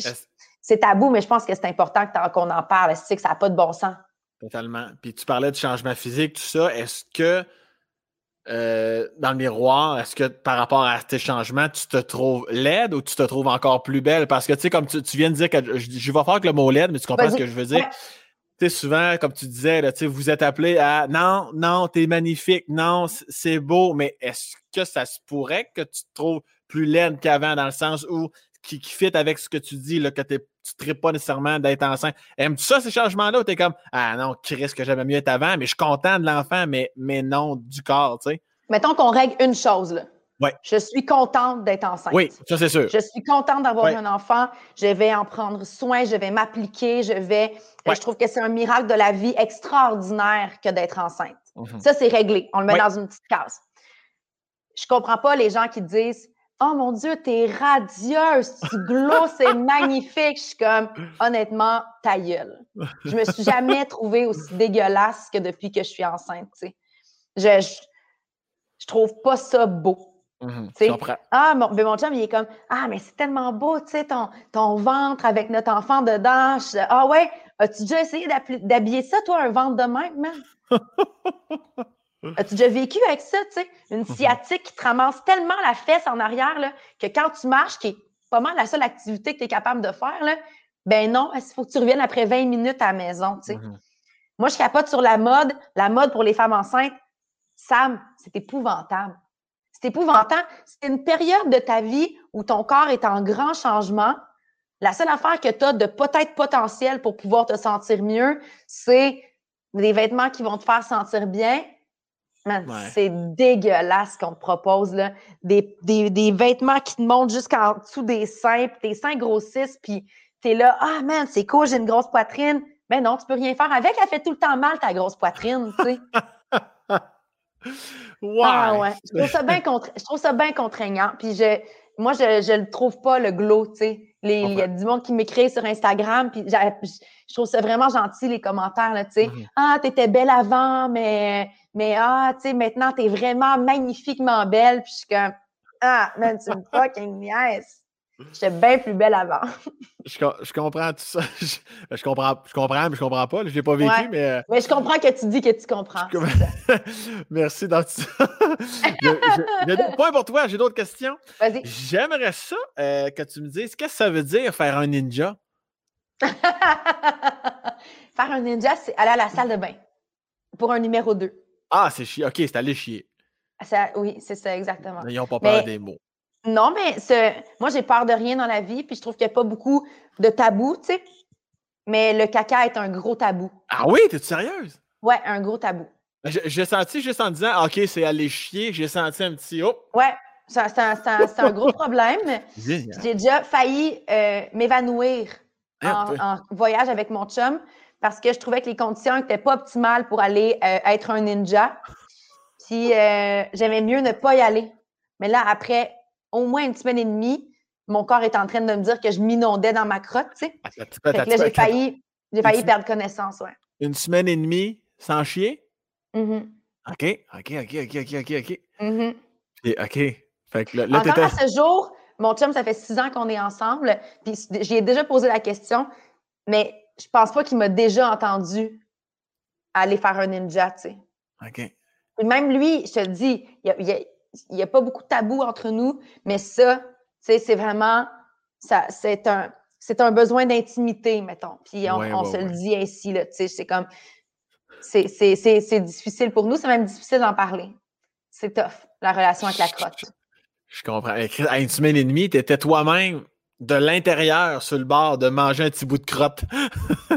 c'est tabou, mais je pense que c'est important qu'on en parle. C'est que ça n'a pas de bon sens? Totalement. Puis tu parlais de changement physique, tout ça. Est-ce que euh, dans le miroir, est-ce que par rapport à tes changements, tu te trouves laide ou tu te trouves encore plus belle? Parce que tu sais, comme tu, tu viens de dire que je, je vais faire avec le mot laide, mais tu comprends ce que je veux dire? Tu sais, souvent, comme tu disais, là, vous êtes appelé à non, non, t'es magnifique, non, c'est beau, mais est-ce que ça se pourrait que tu te trouves plus laide qu'avant dans le sens où qui, qui fit avec ce que tu dis, là, que tu ne pas nécessairement d'être enceinte. Aimes-tu ça, ces changements-là, ou t'es comme Ah non, Chris, que j'aimais mieux être avant, mais je suis content de l'enfant, mais, mais non du corps, tu sais. Mettons qu'on règle une chose. Là. Ouais. Je suis contente d'être enceinte. Oui, ça c'est sûr. Je suis contente d'avoir Ouais. un enfant. Je vais en prendre soin. Je vais m'appliquer. Je vais. Ouais. Je trouve que c'est un miracle de la vie extraordinaire que d'être enceinte. Mhm. Ça, c'est réglé. On le met dans une petite case. Je comprends pas les gens qui disent Oh mon Dieu, t'es radieuse, tu glows, c'est magnifique. Je suis comme, honnêtement, ta gueule. Je me suis jamais trouvée aussi dégueulasse que depuis que je suis enceinte. Je, je, je trouve pas ça beau. Comprends. Ah, mon, mais mon chum, il est comme Ah, mais c'est tellement beau, tu sais, ton, ton ventre avec notre enfant dedans. Je- ah ouais, as-tu déjà essayé d'habiller ça, toi, un ventre de même, man? As-tu déjà vécu avec ça, tu sais? Une sciatique qui te ramasse tellement la fesse en arrière là, que quand tu marches, qui est pas mal la seule activité que tu es capable de faire, là, ben non, il faut que tu reviennes après 20 minutes à la maison, tu sais? Mhm. Moi, je capote sur la mode. La mode pour les femmes enceintes, Sam, c'est épouvantable. C'est épouvantable. C'est une période de ta vie où ton corps est en grand changement. La seule affaire que tu as de peut-être potentiel pour pouvoir te sentir mieux, c'est des vêtements qui vont te faire sentir bien. Man, Ouais. C'est dégueulasse qu'on te propose. Là. Des, des, des vêtements qui te montent jusqu'en dessous des seins, puis tes seins grossissent, puis t'es là, ah man, c'est cool, j'ai une grosse poitrine. Mais non, tu peux rien faire avec. Elle fait tout le temps mal, ta grosse poitrine, tu sais. Ouais. Ah ouais. Je trouve ça bien contra- je trouve ça bien contraignant. Puis je, moi, je, je le trouve pas le glow, tu sais. Il y a du monde qui m'écrit sur Instagram, puis je trouve ça vraiment gentil, les commentaires, là, tu sais. Mhm. Ah, t'étais belle avant, mais, mais ah, tu sais, maintenant, t'es vraiment magnifiquement belle. Puis je suis comme, ah, man, tu me fucking niaise. J'étais bien plus belle avant. Je, co- je comprends tout ça. Je, je comprends, je comprends, mais je comprends pas. Je l'ai pas vécu, Ouais. mais. euh, Mais je comprends que tu dis que tu comprends. Merci dans tout ça. J'ai d'autres points pour toi, j'ai d'autres questions. Vas-y. J'aimerais ça euh, que tu me dises qu'est-ce que ça veut dire faire un ninja? Faire un ninja, c'est aller à la salle de bain pour un numéro 2. Ah, c'est chier. Ok, c'est allé chier. Ça- oui, c'est ça, exactement. N'ont pas peur Mais- des mots. Non, mais ce- moi, j'ai peur de rien dans la vie, puis je trouve qu'il n'y a pas beaucoup de tabous, tu sais. Mais le caca est un gros tabou. Ah oui, t'es sérieuse? Ouais, un gros tabou. J'ai j'ai senti juste en disant, OK, c'est aller chier, j'ai senti un petit oh. Ouais, c'est un, gros problème. J'ai déjà failli euh, m'évanouir Ah, en, oui. en voyage avec mon chum parce que je trouvais que les conditions n'étaient pas optimales pour aller euh, être un ninja. Puis euh, j'aimais mieux ne pas y aller. Mais là, après au moins une semaine et demie, mon corps est en train de me dire que je m'inondais dans ma crotte, tu sais. Fait que là, j'ai failli, j'ai failli perdre connaissance, ouais. Une semaine et demie sans chier? Mhm, OK, OK, OK, OK, OK, OK, OK. mhm. Puis, OK. Fait que là, Encore à ce jour, mon chum, ça fait six ans qu'on est ensemble, puis j'y ai déjà posé la question, mais je pense pas qu'il m'a déjà entendu aller faire un ninja, tu sais. OK. Même lui, je te le dis, il n'y a, il y a pas beaucoup de tabous entre nous, mais ça, tu sais, c'est vraiment, ça, c'est un, c'est un besoin d'intimité, mettons. Puis on, Ouais, on ouais, se le dit ainsi, là, tu sais, c'est comme, c'est, c'est, c'est, c'est difficile pour nous, c'est même difficile d'en parler. C'est tough, la relation avec la crotte. Je comprends. À une semaine et demie, t'étais toi-même de l'intérieur sur le bord de manger un petit bout de crotte.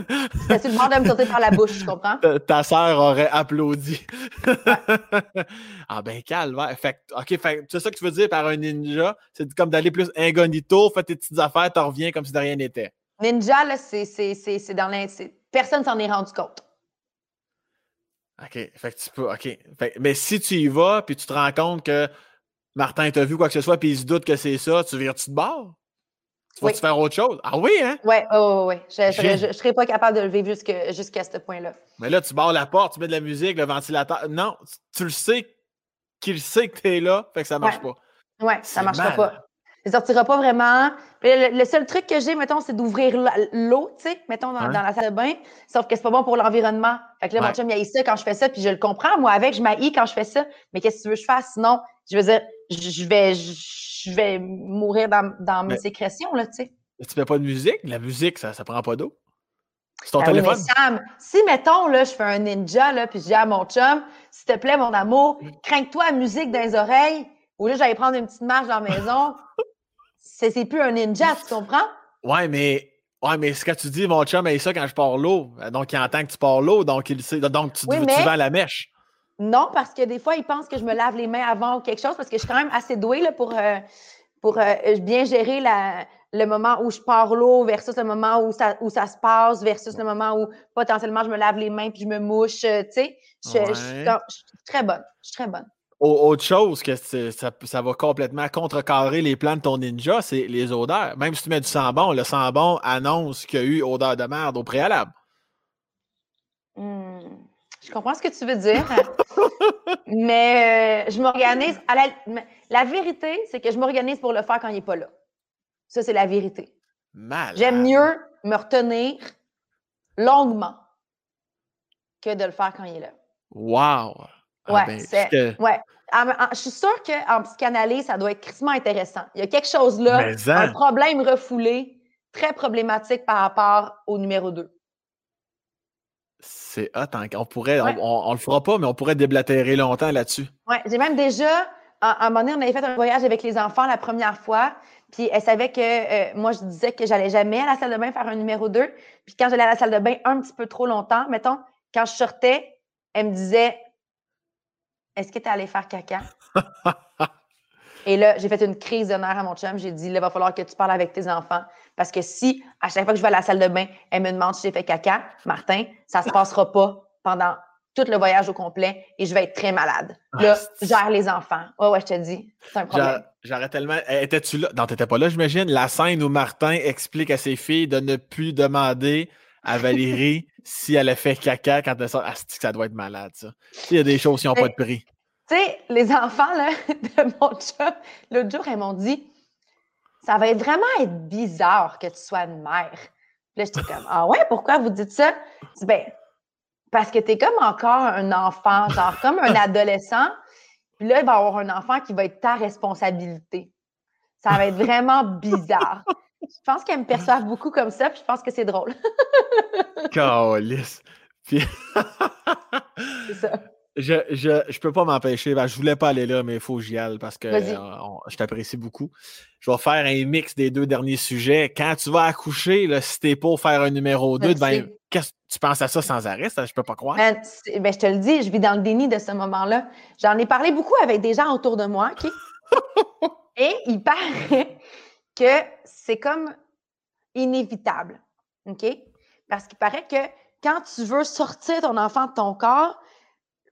J'étais sur le bord de me sauter par la bouche, tu comprends? Ta- Ta sœur aurait applaudi. ah ben calvaire. Fait que, OK, fait que c'est ça que tu veux dire par un ninja? C'est comme d'aller plus incognito, fais tes petites affaires, t'en reviens comme si de rien n'était. Ninja, là, c'est, c'est, c'est, c'est dans l'in... Personne s'en est rendu compte. OK. Fait que tu peux. OK. Fait- mais si tu y vas, puis tu te rends compte que Martin t'a vu quoi que ce soit, puis il se doute que c'est ça, tu vires-tu de bord? Tu vas-tu Oui. faire autre chose? Ah oui, hein? Ouais, oh, ouais, ouais. Je, je serais pas capable de le vivre jusqu'à ce point-là. Mais là, tu barres la porte, tu mets de la musique, le ventilateur. Non, tu- tu le sais qu'il sait que t'es là, fait que ça marche Ouais. pas. Ouais, ça C'est marchera mal. pas. Ça sortira pas vraiment. Le, le seul truc que j'ai, mettons, c'est d'ouvrir l'eau, tu sais, mettons, dans, Ouais. dans la salle de bain. Sauf que c'est pas bon pour l'environnement. Fait que là, Ouais. mon chum, il ça quand je fais ça, puis je le comprends. Moi, avec, je m'haïs quand je fais ça. Mais qu'est-ce que tu veux que je fasse? Sinon, je veux dire, je je vais, je vais mourir dans, dans mes Mais- sécrétions, là, tu sais. Tu mets pas de musique? La musique, ça, ça prend pas d'eau. C'est ton Ah oui, mais téléphone? Sam, si, mettons, là, je fais un ninja, là, puis je dis à mon chum, s'il te plaît, mon amour, crains-toi la musique dans les oreilles, ou là, j'allais prendre une petite marche dans la maison, c'est plus un ninja, tu comprends? Ouais, mais. Ouais, mais ce que tu dis, mon chum, et ça quand je pars l'eau. Donc, il entend que tu pars l'eau, donc il sait. Donc, tu, Oui, tu mais- vends la mèche. Non, parce que des fois, ils pensent que je me lave les mains avant ou quelque chose, parce que je suis quand même assez douée là, pour, euh, pour euh, bien gérer la- le moment où je pars l'eau versus le moment où ça, où ça se passe versus le moment où potentiellement je me lave les mains puis je me mouche. euh, tu sais, je, je- je suis je très bonne. Je suis très bonne. Au- Autre chose que ça, ça va complètement contrecarrer les plans de ton ninja, c'est les odeurs. Même si tu mets du sambon, le sambon annonce qu'il y a eu odeur de merde au préalable. Hmm, Je comprends ce que tu veux dire, mais euh, je m'organise. La, vérité, c'est que je m'organise pour le faire quand il n'est pas là. Ça, c'est la vérité. Mal. J'aime mieux me retenir longuement que de le faire quand il est là. Wow! Ah Ouais, ben, c'est- que- Ouais. En- en- je suis sûre qu'en psychanalyse, ça doit être crissement intéressant. Il y a quelque chose là, Mais un problème refoulé, très problématique par rapport au numéro 2. C'est hot. hein, On pourrait, on- Ouais. on, on le fera pas, mais on pourrait déblatérer longtemps là-dessus. Ouais, j'ai même déjà, à un moment donné, on avait fait un voyage avec les enfants la première fois, puis elle savait que euh, moi, je disais que j'allais jamais à la salle de bain faire un numéro 2. Puis quand j'allais à la salle de bain un petit peu trop longtemps, mettons, quand je sortais, elle me disait Est-ce que tu es allé faire caca? Et là, j'ai fait une crise nerfs à mon chum. J'ai dit, là, il va falloir que tu parles avec tes enfants. Parce que si, à chaque fois que je vais à la salle de bain, elle me demande si j'ai fait caca, Martin, ça se passera pas pendant tout le voyage au complet et je vais être très malade. Là, Ah, gère les enfants. Ouais, ouais, je te dis, c'est un problème. J'a- J'aurais tellement. Eh, Étais-tu là? Non, t'étais pas là, j'imagine. La scène où Martin explique à ses filles de ne plus demander à Valérie si elle a fait caca quand elle sort. Ah, c'est que ça doit être malade, ça. Il y a des choses qui n'ont pas de prix. Tu sais, les enfants là, de mon chum, l'autre jour, elles m'ont dit Ça va être vraiment être bizarre que tu sois une mère. Puis là, j'étais comme Ah ouais, pourquoi vous dites ça? Je dis, ben, parce que tu es comme encore un enfant, genre comme un adolescent. Puis là, il va y avoir un enfant qui va être ta responsabilité. Ça va être vraiment bizarre. Je pense qu'elles me perçoivent beaucoup comme ça, puis je pense que c'est drôle. Calice. Puis. C'est ça. Je, je, je peux pas m'empêcher. Ben, je voulais pas aller là, mais il faut que j'y aille parce que euh, on- je t'apprécie beaucoup. Je vais faire un mix des deux derniers sujets. Quand tu vas accoucher, là, si t'es pour faire un numéro 2, le ben, sais. qu'est-ce tu penses à ça sans arrêt? Ça, je peux pas croire. C'est- ben, je te le dis, je vis dans le déni de ce moment-là. J'en ai parlé beaucoup avec des gens autour de moi, OK? Et il paraît que c'est comme inévitable, OK? Parce qu'il paraît que quand tu veux sortir ton enfant de ton corps,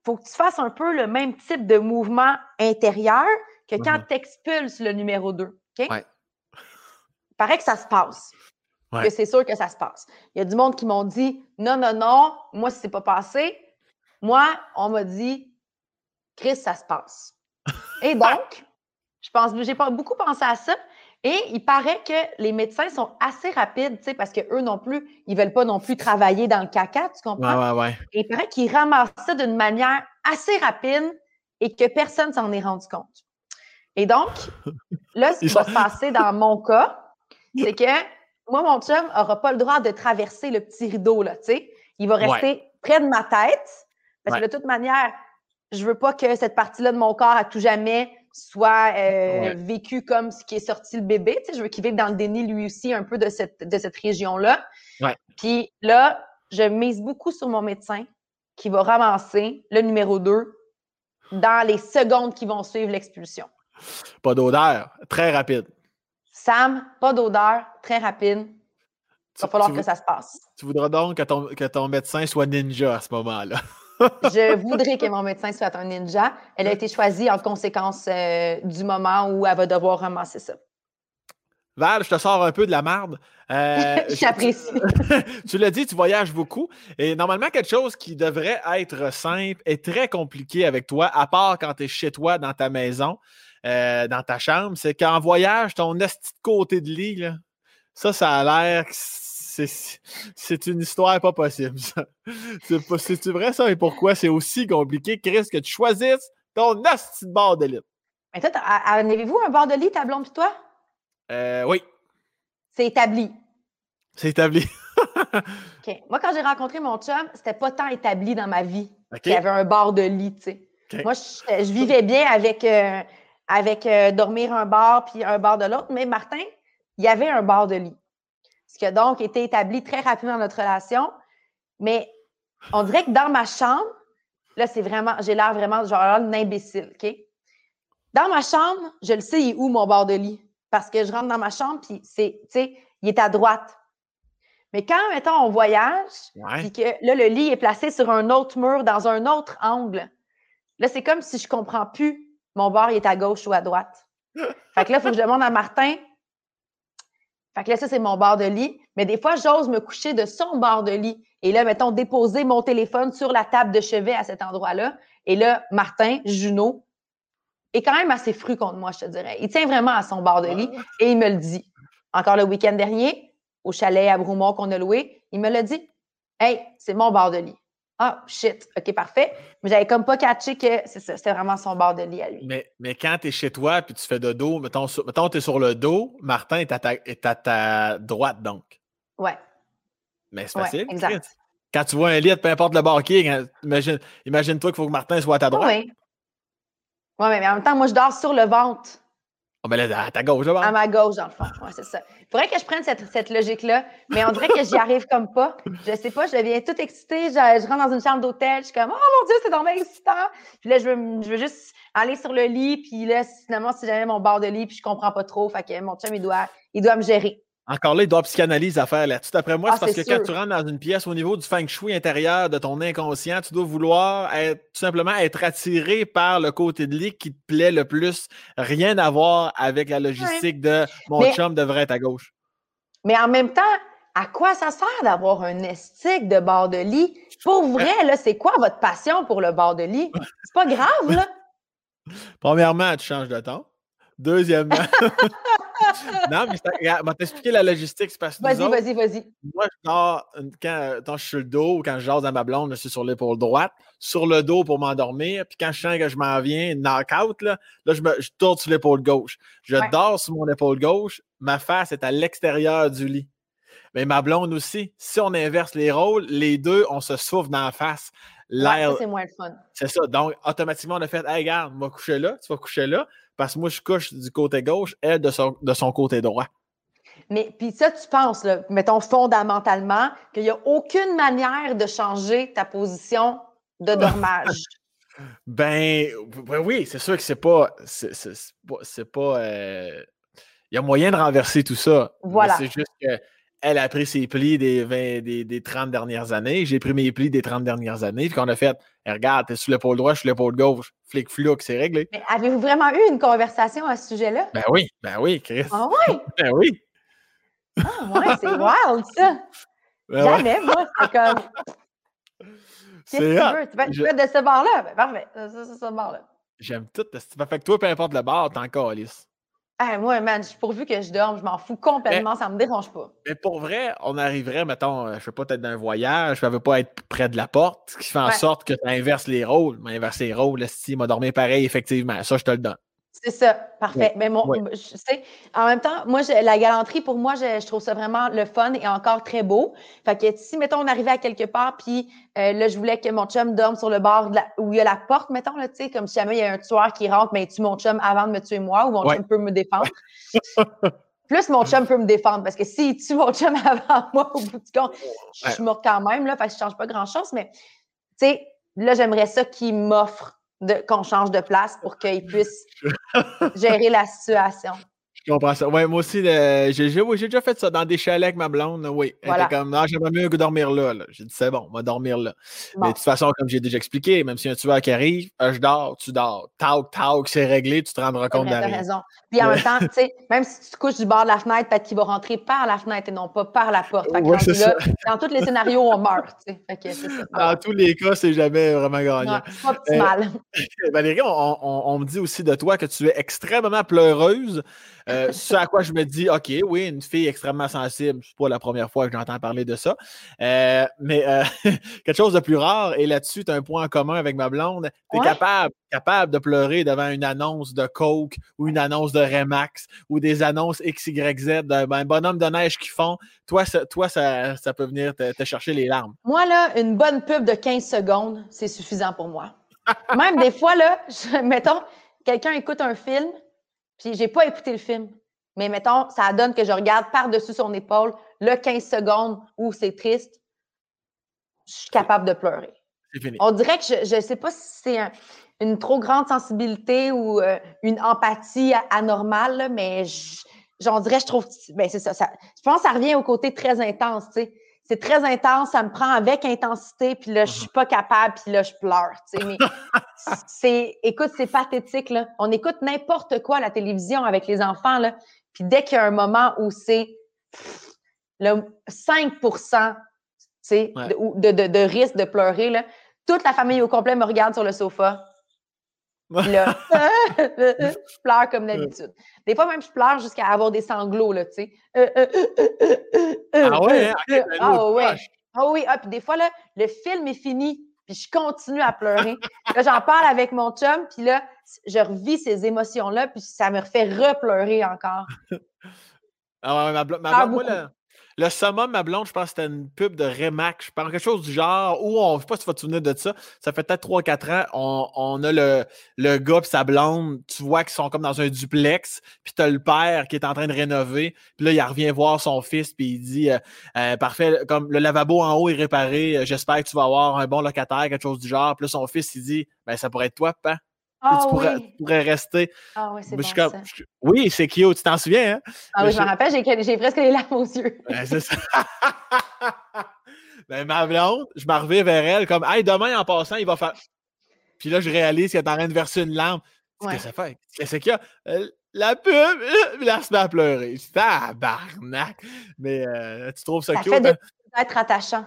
faut que tu fasses un peu le même type de mouvement intérieur que quand Mhm. tu expulses le numéro 2, OK? Ouais. Il paraît que ça se passe. Ouais. Que c'est sûr que ça se passe. Il y a du monde qui m'ont dit non, non, non, moi, c'est pas passé, moi, on m'a dit Chris, ça se passe. Et donc, je pense, j'ai pas beaucoup pensé à ça. Et il paraît que les médecins sont assez rapides, tu sais, parce qu'eux non plus, ils veulent pas non plus travailler dans le caca, tu comprends? Ouais, ouais, ouais. Et il paraît qu'ils ramassent ça d'une manière assez rapide et que personne s'en est rendu compte. Et donc, là, ce qui va se passer dans mon cas, c'est que moi, mon chum n'aura pas le droit de traverser le petit rideau, là, tu sais. Il va rester près de ma tête, parce que de toute manière, je veux pas que cette partie-là de mon corps, à tout jamais, soit euh, vécue comme ce qui est sorti le bébé. Tu sais, je veux qu'il vive dans le déni, lui aussi, un peu de cette, de cette région-là. Puis là, je mise beaucoup sur mon médecin qui va ramasser le numéro 2 dans les secondes qui vont suivre l'expulsion. Pas d'odeur, très rapide. Sam, pas d'odeur, très rapide. Il va falloir que ça se passe. Tu voudras donc que ton, que ton médecin soit ninja à ce moment-là. Je voudrais que mon médecin soit un ninja. Elle a été choisie en conséquence euh, du moment où elle va devoir ramasser ça. Val, je te sors un peu de la marde. Euh, J'apprécie. tu l'as dit, tu voyages beaucoup. Et normalement, quelque chose qui devrait être simple est très compliqué avec toi, à part quand tu es chez toi, dans ta maison, euh, dans ta chambre, c'est qu'en voyage, ton esti côté de lit, ça, ça a l'air c'est une histoire pas possible, C'est vrai, ça? Et pourquoi c'est aussi compliqué, Chris, que tu choisisses ton asti de bord de lit? Mais toi, avez-vous un bord de lit, ta blonde toi? Euh, oui. C'est établi. C'est établi. OK. Moi, quand j'ai rencontré mon chum, c'était pas tant établi dans ma vie qu'il y avait un bord de lit, tu sais. Moi, je, vivais bien avec, euh, avec euh, dormir un bord puis un bord de l'autre, mais Martin, il y avait un bord de lit. Ce qui a donc été établi très rapidement dans notre relation. Mais on dirait que dans ma chambre, là, c'est vraiment, j'ai l'air vraiment genre un imbécile, OK? Dans ma chambre, je le sais, il est où mon bord de lit? Parce que je rentre dans ma chambre, puis c'est, tu sais, il est à droite. Mais quand, mettons, on voyage, puis que là, le lit est placé sur un autre mur, dans un autre angle, là, c'est comme si je comprends plus mon bord il est à gauche ou à droite. Fait que là, il faut que je demande à Martin, fait que là, ça, c'est mon bord de lit. Mais des fois, j'ose me coucher de son bord de lit. Et là, mettons, déposer mon téléphone sur la table de chevet à cet endroit-là. Et là, Martin, Juno, est quand même assez fru contre moi, je te dirais. Il tient vraiment à son bord de lit et il me le dit. Encore le week-end dernier, au chalet à Broumont qu'on a loué, il me l'a dit. Hey, c'est mon bord de lit. Ah, shit, OK, parfait. Mais j'avais comme pas catché que c'était vraiment son bord de lit à lui. Mais, mais quand tu es chez toi puis tu fais de dos, mettons, mettons tu es sur le dos, Martin est à ta, est à ta droite, donc. Ouais. Mais c'est facile. exact. Quand tu vois un lit, peu importe le bord qui est, imagine, imagine-toi qu'il faut que Martin soit à ta droite. Oui. Oui, mais en même temps, moi, je dors sur le ventre. Oh, ben là, à ta gauche, là, À ma gauche, dans le fond. Ouais, c'est ça. Il faudrait que je prenne cette, cette logique-là, mais on dirait que j'y arrive comme pas. Je sais pas, je deviens toute excitée. Je, rentre dans une chambre d'hôtel, je suis comme, oh mon Dieu, c'est dommage excitant. Puis là, je veux, je veux juste aller sur le lit, puis là, finalement, si jamais mon bord de lit, puis je comprends pas trop, fait que mon chum, il doit me gérer. Encore là, il doit psychanalyse à faire là-dessus. D'après moi, c'est ah, parce que quand tu rentres dans une pièce au niveau du feng shui intérieur de ton inconscient, tu dois vouloir être, tout simplement être attiré par le côté de lit qui te plaît le plus. Rien à voir avec la logistique de mon chum devrait être à gauche. Mais en même temps, à quoi ça sert d'avoir un estique de bord de lit? Pour vrai, là, c'est quoi votre passion pour le bord de lit? C'est pas grave, là. Premièrement, tu changes de temps. Deuxièmement, non, mais je vais t'expliquer la logistique. Vas-y, vas-y, vas-y. Moi, je dors quand, je suis sur le dos ou quand je jase à ma blonde, je suis sur l'épaule droite, sur le dos pour m'endormir. Puis quand je sens que je m'en viens, knock-out, là, là je, me, je tourne sur l'épaule gauche. Je dors sur mon épaule gauche, ma face est à l'extérieur du lit. Mais ma blonde aussi. Si on inverse les rôles, les deux, on se souffle dans la face. L'air. c'est moins le fun. C'est ça. Donc, automatiquement, on a fait Hey, regarde, on va coucher là, tu vas coucher là. Parce que moi, je couche du côté gauche, elle de son, de son côté droit. Mais puis ça, tu penses, là, mettons fondamentalement, qu'il n'y a aucune manière de changer ta position de dormage. ben, ben, oui, c'est sûr que c'est pas. C'est pas. Euh, il y a moyen de renverser tout ça. Voilà. C'est juste que elle a pris ses plis des, 20, des, des 30 dernières années. J'ai pris mes plis des 30 dernières années. Puis qu'on a fait, hey, regarde, t'es sur l'épaule droite, je suis sur l'épaule gauche. Flic flouk, c'est réglé. Mais avez-vous vraiment eu une conversation à ce sujet-là? Ben oui, ben oui, Chris. Ah oui? ben oui. Ah ouais, c'est wild, ça. Ben Jamais, moi, c'est comme. Qu'est-ce que tu veux? Tu veux, être de ce bord-là? Ben parfait, ça, c'est ce bord-là. J'aime tout. Fait que toi, peu importe le bar, t'es encore calice. Moi, man, pourvu que je dorme, je m'en fous complètement, ça me dérange pas. Mais pour vrai, on arriverait, mettons, euh, je sais pas, peut-être d'un voyage, je ne veux pas être près de la porte, ce qui fait en sorte que tu inverses les rôles. Mais inverser les rôles, si m'a dormi pareil, effectivement. Ça, je te le donne. C'est ça, parfait. Mais mon, je sais, en même temps, moi, la galanterie, pour moi, je, trouve ça vraiment le fun et encore très beau. Fait que si, mettons, on arrivait à quelque part, puis euh, là, je voulais que mon chum dorme sur le bord où il y a la porte, mettons, là, tu sais, comme si jamais il y a un tueur qui rentre, mais tu mon chum avant de me tuer moi, ou mon chum peut me défendre. Plus mon chum peut me défendre, parce que s'il tue mon chum avant moi, au bout du compte, je suis morte quand même, là, fait que je change pas grand-chose, mais, tu sais, là, j'aimerais ça qu'il m'offre qu'on change de place pour qu'ils puissent gérer la situation. Je comprends ça. Ouais, moi aussi, j'ai déjà fait ça dans des chalets avec ma blonde. oui. Elle était comme, non, j'aimerais mieux que dormir là. J'ai dit, c'est bon, on va dormir là. Mais de toute façon, comme j'ai déjà expliqué, même si un tueur qui arrive, euh, je dors, tu dors. Tauk, tauk, c'est réglé, tu te rendras compte de raison. Puis en même temps, tu sais, même si tu te couches du bord de la fenêtre, peut-être qu'il va rentrer par la fenêtre et non pas par la porte. dans tous les scénarios, on meurt. Ça. Dans tous les cas, c'est jamais vraiment gagnant. Pas optimal. Valérie, on, me dit aussi de toi que tu es extrêmement pleureuse. Euh, ce à quoi je me dis, OK, oui, une fille extrêmement sensible, c'est pas la première fois que j'entends parler de ça. Euh, mais euh, quelque chose de plus rare, et là-dessus, tu as un point en commun avec ma blonde. Tu es capable, capable de pleurer devant une annonce de Coke ou une annonce de Remax ou des annonces XYZ d'un ben, bonhomme de neige qui font. Toi, ça, toi, ça, peut venir te, chercher les larmes. Moi, là, une bonne pub de 15 secondes, c'est suffisant pour moi. Même des fois, là, mettons, quelqu'un écoute un film, puis j'ai pas écouté le film. Mais mettons, ça donne que je regarde par-dessus son épaule le 15 secondes où c'est triste. Je suis capable de pleurer. Fini. On dirait que je ne sais pas si c'est une trop grande sensibilité ou euh, une empathie anormale, mais j'en dirais, je trouve. Ben, c'est ça, Je pense que ça revient au côté très intense. Tu sais c'est très intense, ça me prend avec intensité, puis là, je suis pas capable, puis là, je pleure. Mais c'est, écoute, c'est pathétique. Là. On écoute n'importe quoi à la télévision avec les enfants, là, puis dès qu'il y a un moment où c'est le 5 de, de, de, risque de pleurer, là, toute la famille au complet me regarde sur le sofa. là, je pleure comme d'habitude. Des fois, même, je pleure jusqu'à avoir des sanglots, là, tu sais. Ah ouais? ah ouais. Ah oui, ah, puis des fois, là, le film est fini, puis je continue à pleurer. là, j'en parle avec mon chum, puis là, je revis ces émotions-là, puis ça me refait repleurer encore. Ah ouais, ma, ma, moi, là, le summum, ma blonde, je pense que c'était une pub de Remax, je pense quelque chose du genre, où on, je sais pas si tu vas te souvenir de ça, ça fait peut-être 3-4 ans, on, a le, le gars et sa blonde, tu vois qu'ils sont comme dans un duplex, puis tu as le père qui est en train de rénover, puis là, il revient voir son fils, puis il dit, euh, euh, parfait, comme le lavabo en haut est réparé, euh, j'espère que tu vas avoir un bon locataire, quelque chose du genre, puis là, son fils, il dit, ben ça pourrait être toi, papa. Ah, tu, pourrais, pourrais, rester. Ah oui, c'est bon, ça. Oui, c'est cute, tu t'en souviens, hein? Ah oui, je me rappelle, j'ai presque les larmes aux yeux. Ben, c'est ça. ben, ma blonde, je m'en reviens vers elle comme, hey, demain, en passant, il va faire. Puis là, je réalise qu'il est en train de verser une larme. Qu'est-ce que ça fait? Qu'est-ce qu'il y a? Euh, la pub, là, elle se met à pleurer. Tabarnak! Mais euh, tu trouves ça, ça cute? Hein? être attachant.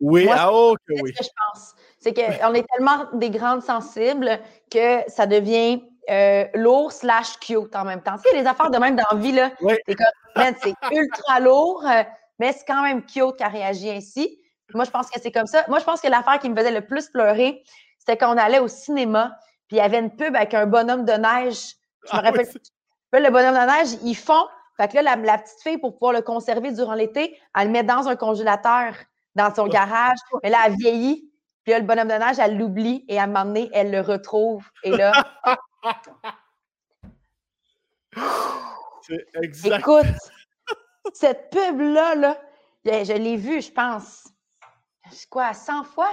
Oui, ah, ok, oui. ce que je pense. C'est qu'on est tellement des grandes sensibles que ça devient euh, lourd slash cute en même temps. Tu sais, les affaires de même dans la vie, là, c'est ultra lourd, mais c'est quand même cute qu'elle réagit ainsi. Moi, je pense que c'est comme ça. Moi, je pense que l'affaire qui me faisait le plus pleurer, c'était quand on allait au cinéma, puis il y avait une pub avec un bonhomme de neige. Je me ah rappelle. le bonhomme de neige, ils font. Fait que là, la, petite fille, pour pouvoir le conserver durant l'été, elle le met dans un congélateur dans son garage. Mais là, elle vieillit. Puis là, le bonhomme de neige, elle l'oublie et à un moment donné, elle le retrouve. Et là. C'est exact. Écoute, cette pub-là, là, je l'ai vue, je pense. Quoi, 100 fois?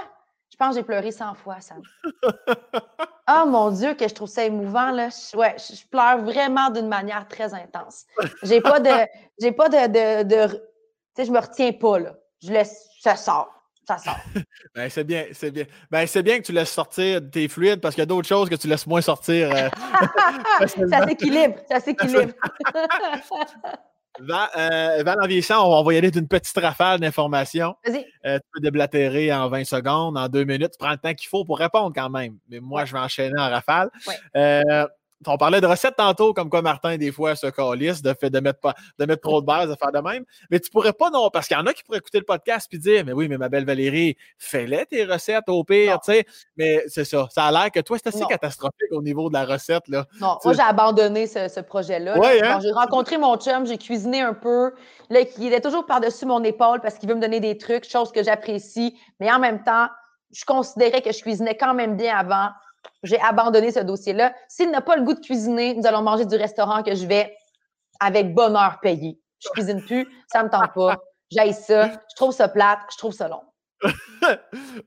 Je pense que j'ai pleuré 100 fois, ça. oh mon Dieu, que je trouve ça émouvant, là. Je, ouais, je, pleure vraiment d'une manière très intense. J'ai pas de. J'ai pas de. de, de tu sais, je me retiens pas, là. Je laisse ça sort. Ça sort. ben, c'est bien, c'est bien. Ben, c'est bien que tu laisses sortir tes fluides parce qu'il y a d'autres choses que tu laisses moins sortir. Euh, ça s'équilibre, ça s'équilibre. Val, euh, en vieillissant, on va y aller d'une petite rafale d'informations. Vas-y. Euh, tu peux déblatérer en 20 secondes, en deux minutes. Tu prends le temps qu'il faut pour répondre quand même. Mais moi, je vais enchaîner en rafale. Ouais. On parlait de recettes tantôt, comme quoi Martin, des fois, se calisse de, fait de, mettre pas, de mettre trop de base, de faire de même. Mais tu pourrais pas, non, parce qu'il y en a qui pourraient écouter le podcast et dire Mais oui, mais ma belle Valérie, fais-les tes recettes au pire, tu sais. Mais c'est ça. Ça a l'air que toi, c'est assez Non. catastrophique au niveau de la recette, là. Non, moi, j'ai abandonné ce, ce projet-là. là. Ouais, Quand hein? j'ai rencontré mon chum, j'ai cuisiné un peu. Là, il était toujours par-dessus mon épaule parce qu'il veut me donner des trucs, chose que j'apprécie. Mais en même temps, je considérais que je cuisinais quand même bien avant. J'ai abandonné ce dossier-là. S'il n'a pas le goût de cuisiner, nous allons manger du restaurant que je vais avec bonheur payer. Je cuisine plus, ça me tente pas. J'aille ça, je trouve ça plate, je trouve ça long.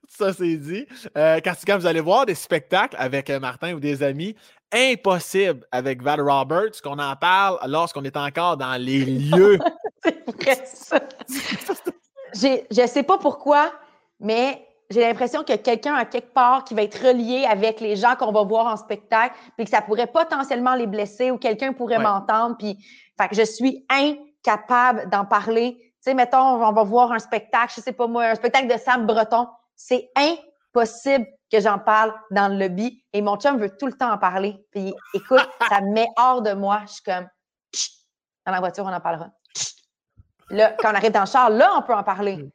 ça, c'est dit. Euh, quand, quand vous allez voir des spectacles avec euh, Martin ou des amis, impossible avec Val Roberts qu'on en parle lorsqu'on est encore dans les lieux. C'est vrai, ça. Je sais pas pourquoi, mais j'ai l'impression a quelqu'un à quelque part qui va être relié avec les gens qu'on va voir en spectacle, puis que ça pourrait potentiellement les blesser ou quelqu'un pourrait Ouais. m'entendre. Puis, fait que je suis incapable d'en parler. Tu sais, mettons, on va voir un spectacle, je sais pas moi, un spectacle de Sam Breton. C'est impossible que j'en parle dans le lobby. Et mon chum veut tout le temps en parler. Puis, écoute, ça me met hors de moi. Je suis comme, Chut! dans la voiture, on en parlera. Chut! Là, quand on arrive dans le char, là, on peut en parler.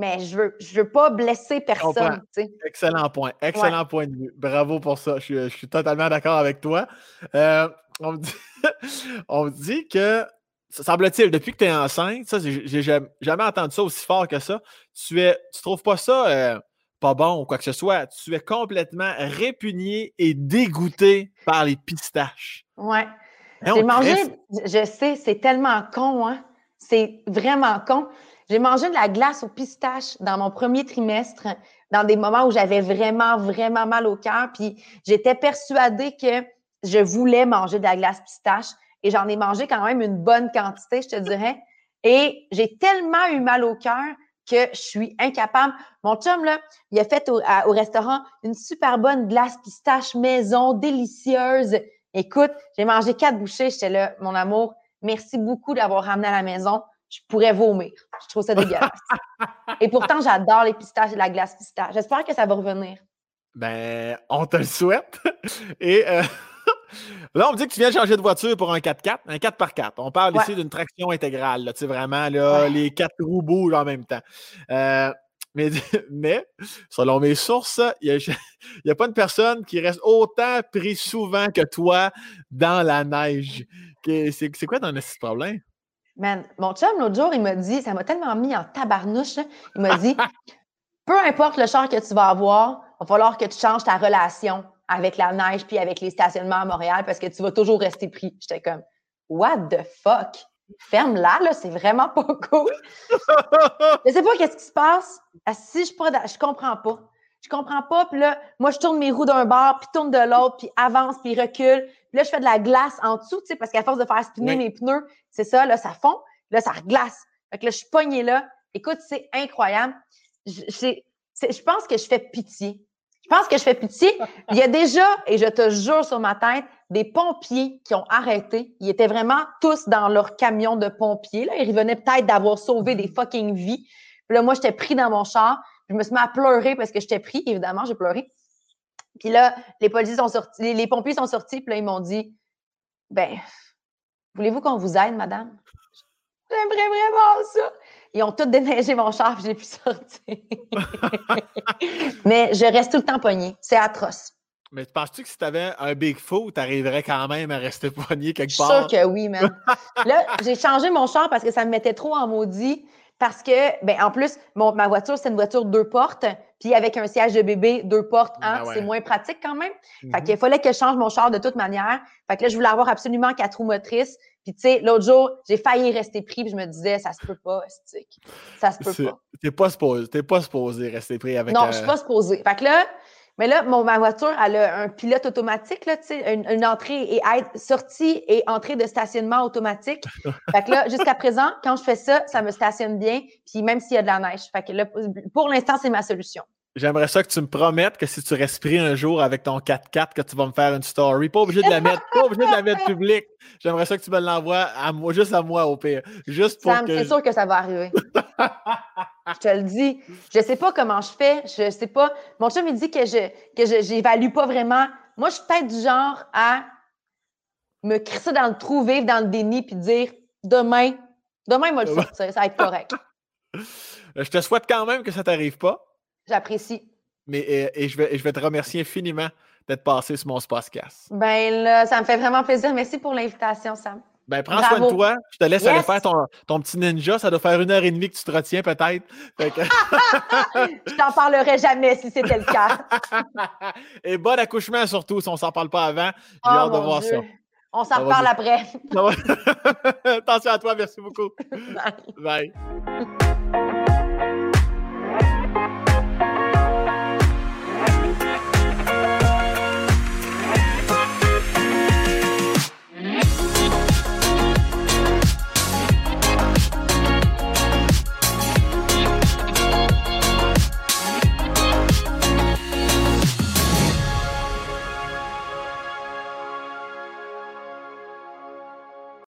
Mais je veux, je veux pas blesser personne. Excellent point. Excellent point de vue. Bravo pour ça. Je suis, je suis totalement d'accord avec toi. Euh, on, me dit, on me dit que, ça semble-t-il, depuis que tu es enceinte, ça, j'ai jamais, jamais entendu ça aussi fort que ça. Tu es, tu trouves pas ça euh, pas bon ou quoi que ce soit. Tu es complètement répugné et dégoûté par les pistaches. Ouais. J'ai mangé, je sais, c'est tellement con, hein? C'est vraiment con. J'ai mangé de la glace aux pistaches dans mon premier trimestre, dans des moments où j'avais vraiment, vraiment mal au cœur. Puis j'étais persuadée que je voulais manger de la glace pistache et j'en ai mangé quand même une bonne quantité, je te dirais. Et j'ai tellement eu mal au cœur que je suis incapable. Mon chum, là, il a fait au, restaurant une super bonne glace pistache maison, délicieuse. Écoute, j'ai mangé quatre bouchées. J'étais là, mon amour, merci beaucoup d'avoir ramené à la maison. Je pourrais vomir. Je trouve ça dégueulasse. et pourtant, j'adore les pistaches et la glace pistache. J'espère que ça va revenir. Ben, on te le souhaite. Et euh, là, on me dit que tu viens de changer de voiture pour un 4x4, un 4x4. On parle Ouais. ici d'une traction intégrale, là, tu sais, vraiment, là, Ouais. les quatre roues bougent en même temps. Euh, mais, mais, selon mes sources, il n'y a, pas une personne qui reste autant pris souvent que toi dans la neige. C'est quoi ton problème? Man, mon chum, l'autre jour, il m'a dit, ça m'a tellement mis en tabarnouche, là. il m'a dit, peu importe le char que tu vas avoir, il va falloir que tu changes ta relation avec la neige puis avec les stationnements à Montréal parce que tu vas toujours rester pris. J'étais comme, what the fuck? Ferme-la, là, c'est vraiment pas cool. Je sais pas qu'est-ce qui se passe. Ah, Si je je comprends pas. Je comprends pas. Puis là, moi, je tourne mes roues d'un bord, puis tourne de l'autre, puis avance, puis recule. Puis là, je fais de la glace en dessous, tu sais, parce qu'à force de faire spinner Oui. mes pneus, c'est ça, là, ça fond. Là, ça reglace. Fait que là, je suis pognée là. Écoute, c'est incroyable. Je, c'est- je pense que je fais pitié. Je pense que je fais pitié. Il y a déjà, et je te jure sur ma tête, des pompiers qui ont arrêté. Ils étaient vraiment tous dans leur camion de pompiers. Là. Ils revenaient peut-être d'avoir sauvé des fucking vies. Puis là, moi, j'étais pris dans mon char. Je me suis mis à pleurer parce que j'étais pris. Évidemment, j'ai pleuré. Puis là, les policiers sont sortis, les, les pompiers sont sortis. Puis là, ils m'ont dit, ben, voulez-vous qu'on vous aide, madame? J'aimerais vraiment ça. Ils ont tous déneigé mon char, puis j'ai pu sortir. Mais je reste tout le temps poignée. C'est atroce. Mais penses-tu que si tu avais un Bigfoot, tu arriverais quand même à rester poigné quelque Je suis part? sûre que oui, man. Là, j'ai changé mon char parce que ça me mettait trop en maudit. Parce que, ben, en plus, mon- ma voiture, c'est une voiture deux portes. Puis avec un siège de bébé, deux portes, hein, Ah ouais. c'est moins pratique quand même. Mhm. Fait qu'il fallait que je change mon char de toute manière. Fait que là, je voulais avoir absolument quatre roues motrices. Puis, tu sais, l'autre jour, j'ai failli rester pris. Puis je me disais, ça se peut pas, stick. Ça se peut pas. T'es pas supposé, t'es pas supposé rester pris avec Non, euh, je suis pas supposée. Fait que là, mais là, mon, ma voiture, elle a un pilote automatique, là, tu sais, une, une entrée et aide, sortie et entrée de stationnement automatique. Fait que là, jusqu'à présent, quand je fais ça, ça me stationne bien, puis même s'il y a de la neige. Fait que là, pour l'instant, c'est ma solution. J'aimerais ça que tu me promettes que si tu respires un jour avec ton 4x4, que tu vas me faire une story. Pas obligé de la mettre, pas obligé de la mettre publique. J'aimerais ça que tu me l'envoies à moi, juste à moi au pire. Juste pour Sam, que. c'est sûr que ça va arriver. je te le dis. Je sais pas comment je fais. Je sais pas. Mon chum, il dit que je que je j'évalue pas vraiment. Moi, je suis peut-être du genre à me crisser dans le trou, vivre dans le déni, puis dire demain, demain, il va le sortir. Ça va être correct. Je te souhaite quand même que ça t'arrive pas. J'apprécie. Mais et, et je, vais, je vais te remercier infiniment d'être passé sur mon podcast. Ben là, ça me fait vraiment plaisir. Merci pour l'invitation, Sam. Ben, prends soin de toi. Je te laisse aller faire ton, ton petit ninja. Ça doit faire une heure et demie que tu te retiens, peut-être. Que- Je t'en parlerai jamais si c'était le cas. et bon accouchement, surtout, si on s'en parle pas avant. J'ai Oh, hâte de mon voir Dieu. ça. On s'en va parle bien. après. Attention à toi, merci beaucoup. Bye. Bye.